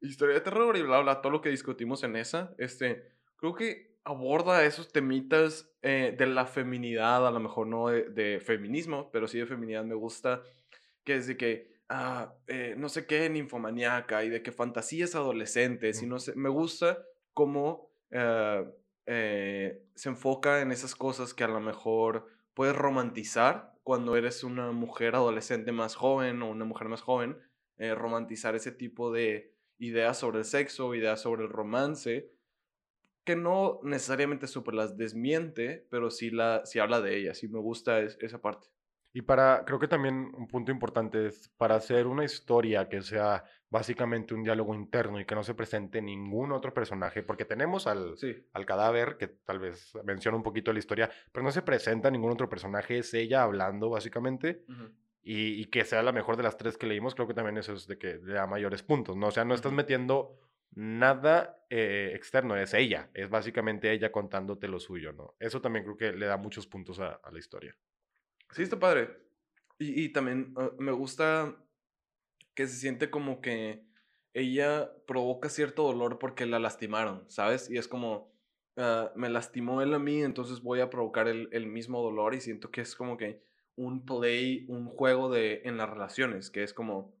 historia de terror y bla, bla, todo lo que discutimos en esa, este, creo que aborda esos temitas eh, de la feminidad, a lo mejor no de, de feminismo, pero sí de feminidad me gusta, que es de que, ah, eh, no sé qué, ninfomaníaca y de que fantasías adolescentes y Mm. no sé, me gusta cómo eh, eh, se enfoca en esas cosas que a lo mejor puedes romantizar cuando eres una mujer adolescente más joven o una mujer más joven, eh, romantizar ese tipo de ideas sobre el sexo, ideas sobre el romance, que no necesariamente super las desmiente, pero sí, la, sí habla de ellas, y me gusta esa parte. Y para, creo que también un punto importante es, para hacer una historia que sea básicamente un diálogo interno y que no se presente ningún otro personaje, porque tenemos al, al cadáver, que tal vez menciona un poquito la historia, pero no se presenta ningún otro personaje, es ella hablando básicamente, y, que sea la mejor de las tres que leímos, creo que también eso es de que le da mayores puntos, ¿no? O sea, no estás metiendo nada eh, externo, es ella, es básicamente ella contándote lo suyo, ¿no? Eso también creo que le da muchos puntos a la historia. Sí, está padre. Y, y también ah, me gusta que se siente como que ella provoca cierto dolor porque la lastimaron, ¿sabes? Y es como, ah, me lastimó él a mí, entonces voy a provocar el, el, mismo dolor y siento que es como que un play, un juego de, en las relaciones, que es como,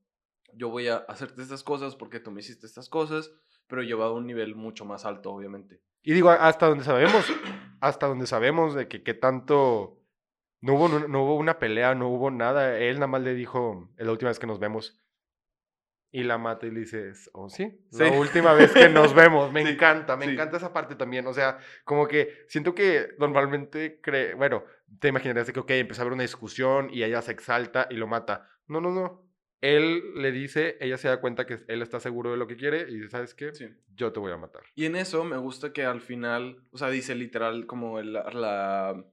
yo voy a hacerte estas cosas porque tú me hiciste estas cosas, pero llevado a un nivel mucho más alto, obviamente. Y digo, hasta donde sabemos, hasta donde sabemos de que qué tanto no hubo, no, hubo una pelea, no hubo nada. Él nada más le dijo, la última vez que nos vemos. Y la mata y le dice, oh, sí, la última vez que nos vemos. Me encanta, me encanta esa parte también. O sea, como que siento que normalmente cree, bueno, te imaginarías que, ok, empieza a haber una discusión y ella se exalta y lo mata. No, no, no. Él le dice, ella se da cuenta que él está seguro de lo que quiere y dice, ¿sabes qué? Yo te voy a matar. Y en eso me gusta que al final, o sea, dice literal como el, la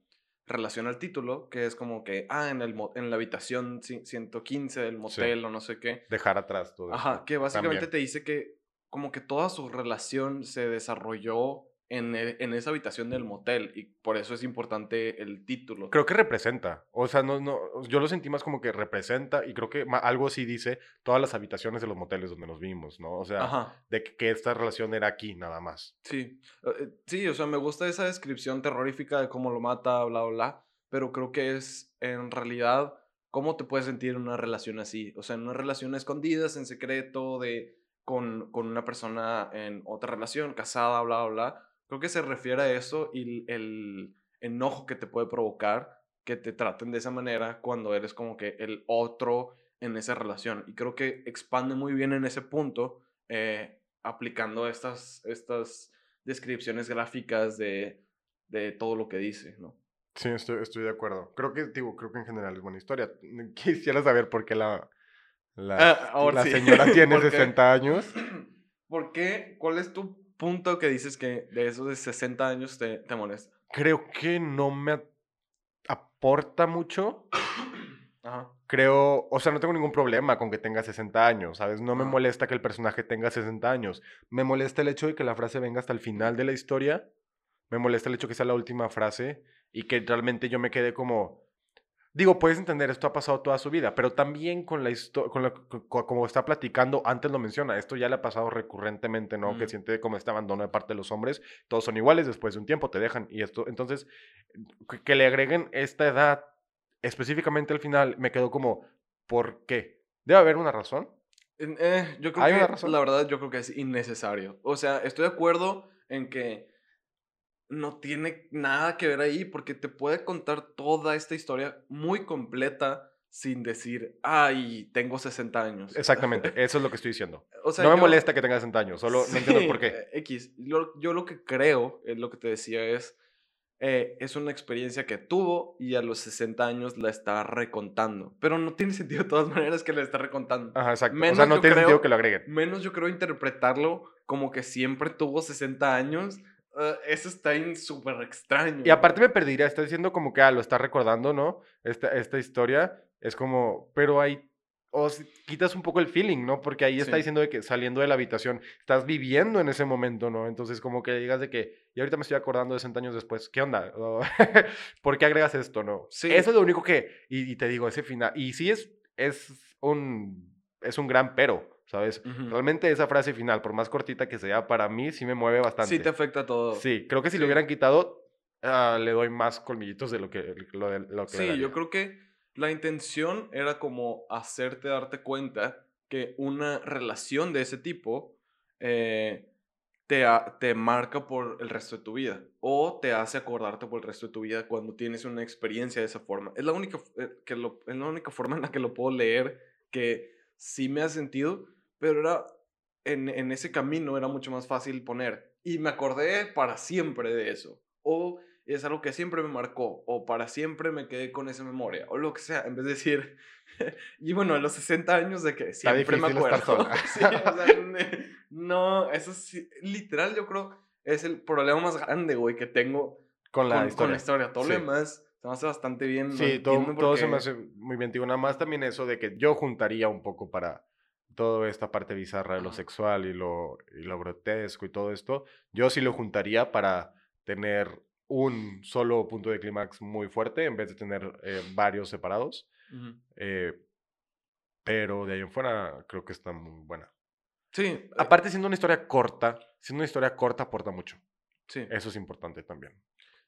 relación al título, que es como que, ah, en, el, en la habitación 115 del motel o no sé qué. Dejar atrás todo. Ajá, que básicamente te dice que como que toda su relación se desarrolló en, e, en, esa habitación del motel y por eso es importante el título. Creo que representa, o sea, no, no, yo lo sentí más como que representa y creo que algo así dice todas las habitaciones de los moteles donde nos vimos, ¿no? O sea, de que, esta relación era aquí nada más. Sí, eh, sí, o sea, me gusta esa descripción terrorífica de cómo lo mata, bla, bla, bla, pero creo que es en realidad cómo te puedes sentir en una relación así, o sea, en una relación escondidas, en secreto, de... Con, con una persona en otra relación, casada, bla, bla, bla Creo que se refiere a eso y el enojo que te puede provocar que te traten de esa manera cuando eres como que el otro en esa relación. Y creo que expande muy bien en ese punto eh, aplicando estas, estas descripciones gráficas de, de todo lo que dice, ¿no? Sí, estoy, estoy de acuerdo. Creo que, digo, creo que en general es buena historia. Quisiera saber por qué la, la, ah, la señora tiene 60 años. ¿Por qué? ¿Cuál es tu punto que dices que de esos de 60 años te, te molesta? Creo que no me aporta mucho. Creo, o sea, no tengo ningún problema con que tenga 60 años, ¿sabes? No me molesta que el personaje tenga 60 años. Me molesta el hecho de que la frase venga hasta el final de la historia. Me molesta el hecho de que sea la última frase y que realmente yo me quede como, Digo, puedes entender, esto ha pasado toda su vida, pero también con la historia, con como está platicando, antes lo menciona, esto ya le ha pasado recurrentemente, ¿no? Que siente como este abandono de parte de los hombres, todos son iguales, después de un tiempo te dejan, y esto, entonces, que, le agreguen esta edad específicamente al final, me quedó como, ¿por qué? ¿Debe haber una razón? Eh, yo creo ¿Hay que, una razón? la verdad, yo creo que es innecesario. O sea, estoy de acuerdo en que no tiene nada que ver ahí porque te puede contar toda esta historia muy completa sin decir, ay, tengo 60 años. Exactamente, eso es lo que estoy diciendo. no me molesta que tenga 60 años, solo no entiendo por qué. Eh, X, yo, lo que creo, es lo que te decía, es, eh, es una experiencia que tuvo y a los 60 años la está recontando. Pero no tiene sentido de todas maneras que la está recontando. Ajá, exacto. o sea, no tiene sentido que lo agreguen. Menos yo creo interpretarlo como que siempre tuvo 60 años Ah, eso está súper extraño. Y aparte me perdería, está diciendo como que ah, lo está recordando, ¿no? Esta, esta historia es como, pero ahí, o quitas un poco el feeling, ¿no? Porque ahí está diciendo de que saliendo de la habitación, estás viviendo en ese momento, ¿no? Entonces como que digas de que, y ahorita me estoy acordando de 60 años después, ¿qué onda? ¿Por qué agregas esto, no? Sí. Eso es lo único que, y, y te digo, ese final, y sí es, es un, es un gran pero. ¿Sabes? Realmente esa frase final, por más cortita que sea, para mí sí me mueve bastante. Sí te afecta todo. Sí, creo que si lo hubieran quitado, ah, le doy más colmillitos de lo que, lo, lo que Sí, yo creo que la intención era como hacerte darte cuenta que una relación de ese tipo eh, te, te marca por el resto de tu vida o te hace acordarte por el resto de tu vida cuando tienes una experiencia de esa forma. Es la única, eh, que lo, es la única forma en la que lo puedo leer que sí me ha sentido pero era en, en ese camino era mucho más fácil poner. Y me acordé para siempre de eso. O es algo que siempre me marcó. O para siempre me quedé con esa memoria. O lo que sea. En vez de decir. y bueno, a los 60 años de que siempre me acuerdo. sí, o sea, no, eso sí. Literal, yo creo. Es el problema más grande, güey, que tengo con la historia. Con la historia. Todo lo demás se me hace bastante bien. Sí, todo, todo se me hace muy bien. Digo, nada más también eso de que yo juntaría un poco para toda esta parte bizarra de lo sexual y lo, y lo grotesco y todo esto, yo sí lo juntaría para tener un solo punto de clímax muy fuerte en vez de tener eh, varios separados. Eh, pero de ahí en fuera creo que está muy buena. Sí. Eh Aparte, siendo una historia corta, siendo una historia corta aporta mucho. Sí. Eso es importante también.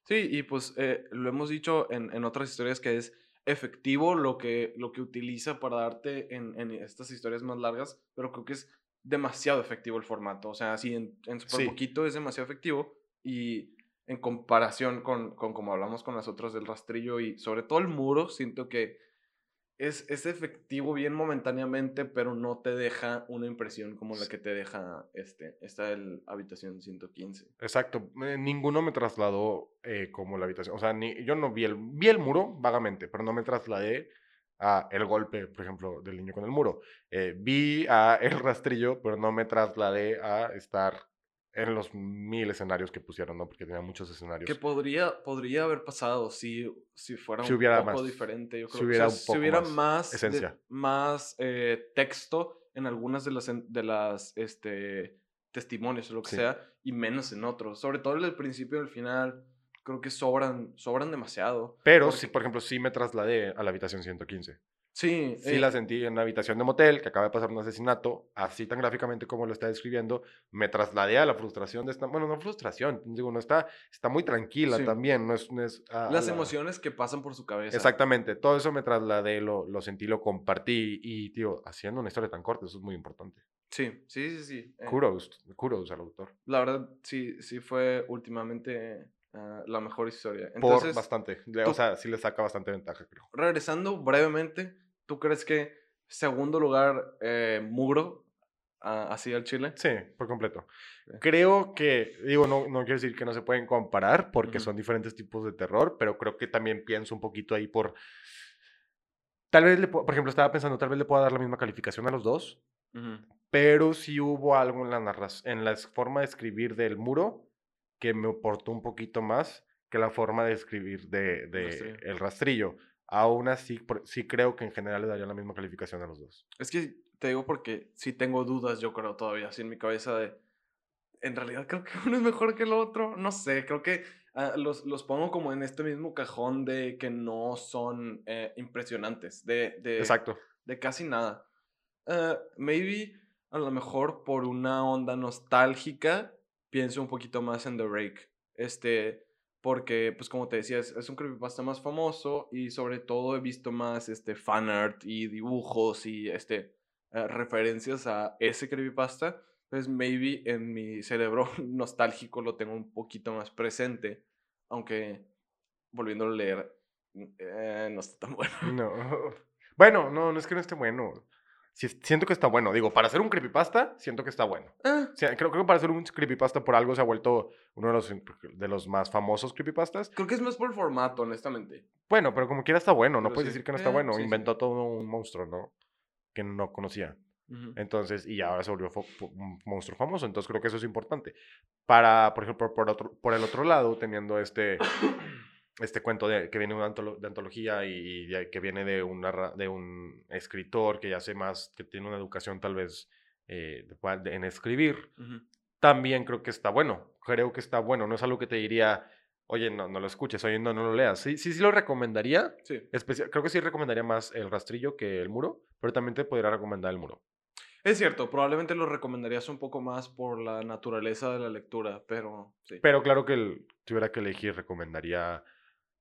Sí, y pues lo hemos dicho en, en otras historias que es efectivo lo que, lo que utiliza para darte en, en, estas historias más largas, pero creo que es demasiado efectivo el formato. O sea, así en, en súper poquito es demasiado efectivo y en comparación con, con como hablamos con las otras del rastrillo y sobre todo el muro, siento que es, es efectivo bien momentáneamente, pero no te deja una impresión como la que te deja este, esta el habitación 115. Exacto, eh, ninguno me trasladó eh, como la habitación, o sea, ni, yo no vi el, vi el muro vagamente, pero no me trasladé a el golpe, por ejemplo, del niño con el muro. Eh, vi a el rastrillo, pero no me trasladé a estar en los mil escenarios que pusieron, ¿no? Porque tenía muchos escenarios. Que podría, podría haber pasado si, si fuera un poco diferente, yo creo. Si hubiera, si hubiera más, esencia. más eh, texto en algunas de las, de las este, testimonios o lo que sea, y menos en otros. Sobre todo en el principio y el final, creo que sobran, sobran demasiado. Pero, si, por ejemplo, sí me trasladé a la habitación 115. Sí. Sí la eh sentí en una habitación de motel, que acaba de pasar un asesinato, así tan gráficamente como lo está describiendo, me trasladé a la frustración de esta, bueno, no frustración, digo, no está, está muy tranquila también, no es... No es Las emociones que pasan por su cabeza. Exactamente, todo eso me trasladé, lo, lo sentí, lo compartí y, tío, haciendo una historia tan corta, eso es muy importante. Sí, sí, sí, sí. Eh kudos, kudos al autor. La verdad, sí, sí fue últimamente ah, la mejor historia. Entonces, Por bastante. O sea, sí le saca bastante ventaja, creo. Regresando brevemente, ¿Tú crees que segundo lugar, eh, Muro, así al Chile? Sí, por completo. Creo que, digo, no, no quiero decir que no se pueden comparar porque son diferentes tipos de terror, pero creo que también pienso un poquito ahí por... Tal vez, le, por ejemplo, estaba pensando, tal vez le pueda dar la misma calificación a los dos, pero sí hubo algo en la, en la forma de escribir del muro que me aportó un poquito más que la forma de escribir de, de el rastrillo. Aún así, sí creo que en general le daría la misma calificación a los dos. Es que te digo porque sí tengo dudas, yo creo todavía, así en mi cabeza de... En realidad creo que uno es mejor que el otro, no sé, creo que ah, los, los, pongo como en este mismo cajón de que no son eh, impresionantes, de, de, Exacto. de casi nada. Uh, maybe a lo mejor por una onda nostálgica pienso un poquito más en The Rake. Este, porque, pues como te decía, es, un creepypasta más famoso y sobre todo he visto más este, fan art y dibujos y este, eh, referencias a ese creepypasta. Pues maybe en mi cerebro nostálgico lo tengo un poquito más presente, aunque volviendo a leer, eh, no está tan bueno. No. Bueno, no, no es que no esté bueno siento que está bueno. Digo, para hacer un creepypasta, siento que está bueno. Ah. creo, creo, que para hacer un creepypasta por algo se ha vuelto uno de los, de los más famosos creepypastas. Creo que es más por el formato, honestamente. Bueno, pero como quiera está bueno. no puedes decir que no está eh, bueno. Inventó todo un monstruo, ¿no? Que no conocía. Entonces, y ahora se volvió un monstruo famoso. Entonces creo que eso es importante. Para, por ejemplo, por, otro, por el otro lado, teniendo este este cuento de, que viene de antología y, que viene de, una, de un escritor que ya hace más, que tiene una educación tal vez eh, en escribir, también creo que está bueno. Creo que está bueno. No es algo que te diría, oye, no, no lo escuches, oye, no, no lo leas. Sí, sí, sí lo recomendaría. Sí. creo que sí recomendaría más el rastrillo que el muro, pero también te podría recomendar el muro. Es cierto, probablemente lo recomendarías un poco más por la naturaleza de la lectura, pero sí. Pero claro que el, si tuviera que elegir, recomendaría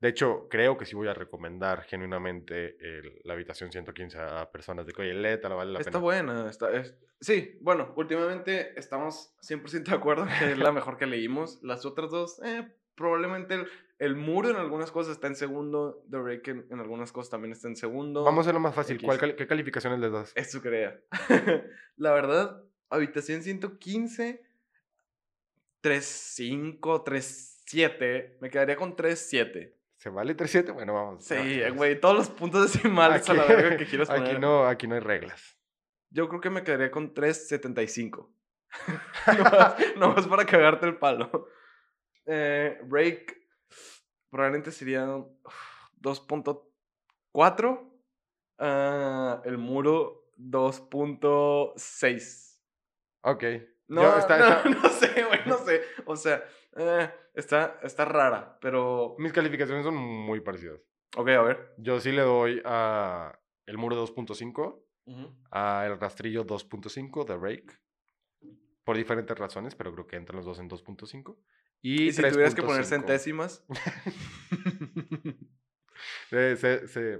de hecho, creo que sí voy a recomendar genuinamente la habitación 115 a personas de que, oye, vale la está pena. Buena, está buena. Sí, bueno, últimamente estamos 100% de acuerdo que es la mejor que leímos. Las otras dos, eh, probablemente el, muro en algunas cosas está en segundo, The Rake en, algunas cosas también está en segundo. Vamos a lo más fácil. ¿Qué calificaciones les das? Eso crea. la verdad, habitación 115, 3.5, 3.7. Me quedaría con 3.7. ¿Se vale 3-7? Bueno, vamos. Sí, vamos. güey, todos los puntos decimales a la Aquí- verga que quieras poner. Aquí no, aquí no hay reglas. Yo creo que me quedaría con 3.75. nomás, nomás para cagarte el palo. Eh, break probablemente sería uf, 2.4. Ah, el muro 2.6. Ok. No, Yo- está- no, está- no sé, güey, no sé. O sea, eh, está, está rara, pero... Mis calificaciones son muy parecidas. Ok, a ver. Yo sí le doy a el muro 2.5, a el rastrillo 2.5 de Rake. Por diferentes razones, pero creo que entran los dos en 2.5. Y, Y, si tuvieras que poner 3.5. centésimas, se, se, se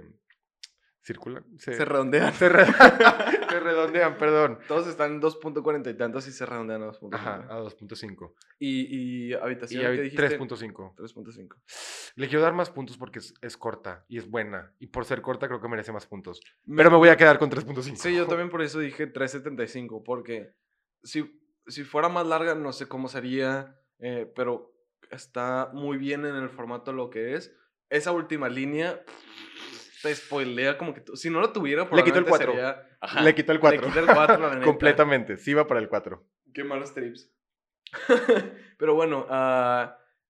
circulan. Se, se redondean. se re- se redondean, perdón. Todos están en 2.40 y tantos y se redondean a 2.5. Ajá, a 2.5. Y, y Y habitación que dijiste 3.5. 3.5. Le quiero dar más puntos porque es, es corta y es buena. Y por ser corta creo que merece más puntos. Pero me voy a quedar con 3.5. Sí, yo también por eso dije 3.75, porque si, si fuera más larga no sé cómo sería, eh, pero está muy bien en el formato lo que es. Esa última línea te spoilea como que... si no lo tuviera, Le quitó el probablemente cuatro. sería- Ajá, Le quitó el 4. Le quita el 4, la neta. Completamente. Sí va para el 4. Qué malos trips. Pero bueno,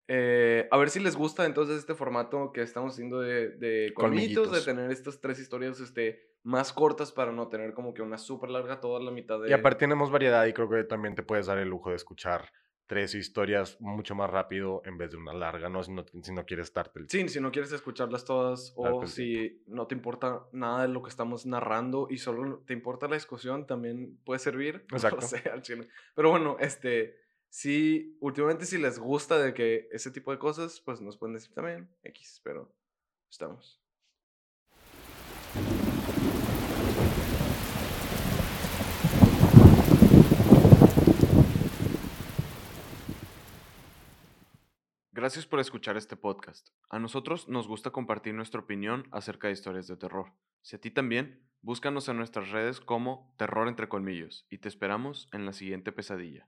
eh, a ver si les gusta entonces este formato que estamos haciendo de, de colmillitos, de tener estas tres historias este, más cortas para no tener como que una súper larga toda la mitad de... Y aparte tenemos variedad y creo que también te puedes dar el lujo de escuchar tres historias mucho más rápido en vez de una larga, ¿no? Si no, si no quieres darte el... Sí, si no quieres escucharlas todas o si no te importa nada de lo que estamos narrando y solo te importa la discusión, también puede servir. No Exacto. lo sé, al chile. Pero bueno, este, sí, últimamente si les gusta de que ese tipo de cosas, pues nos pueden decir también X, pero estamos. Gracias por escuchar este podcast. A nosotros nos gusta compartir nuestra opinión acerca de historias de terror. Si a ti también, búscanos en nuestras redes como Terror entre Colmillos y te esperamos en la siguiente pesadilla.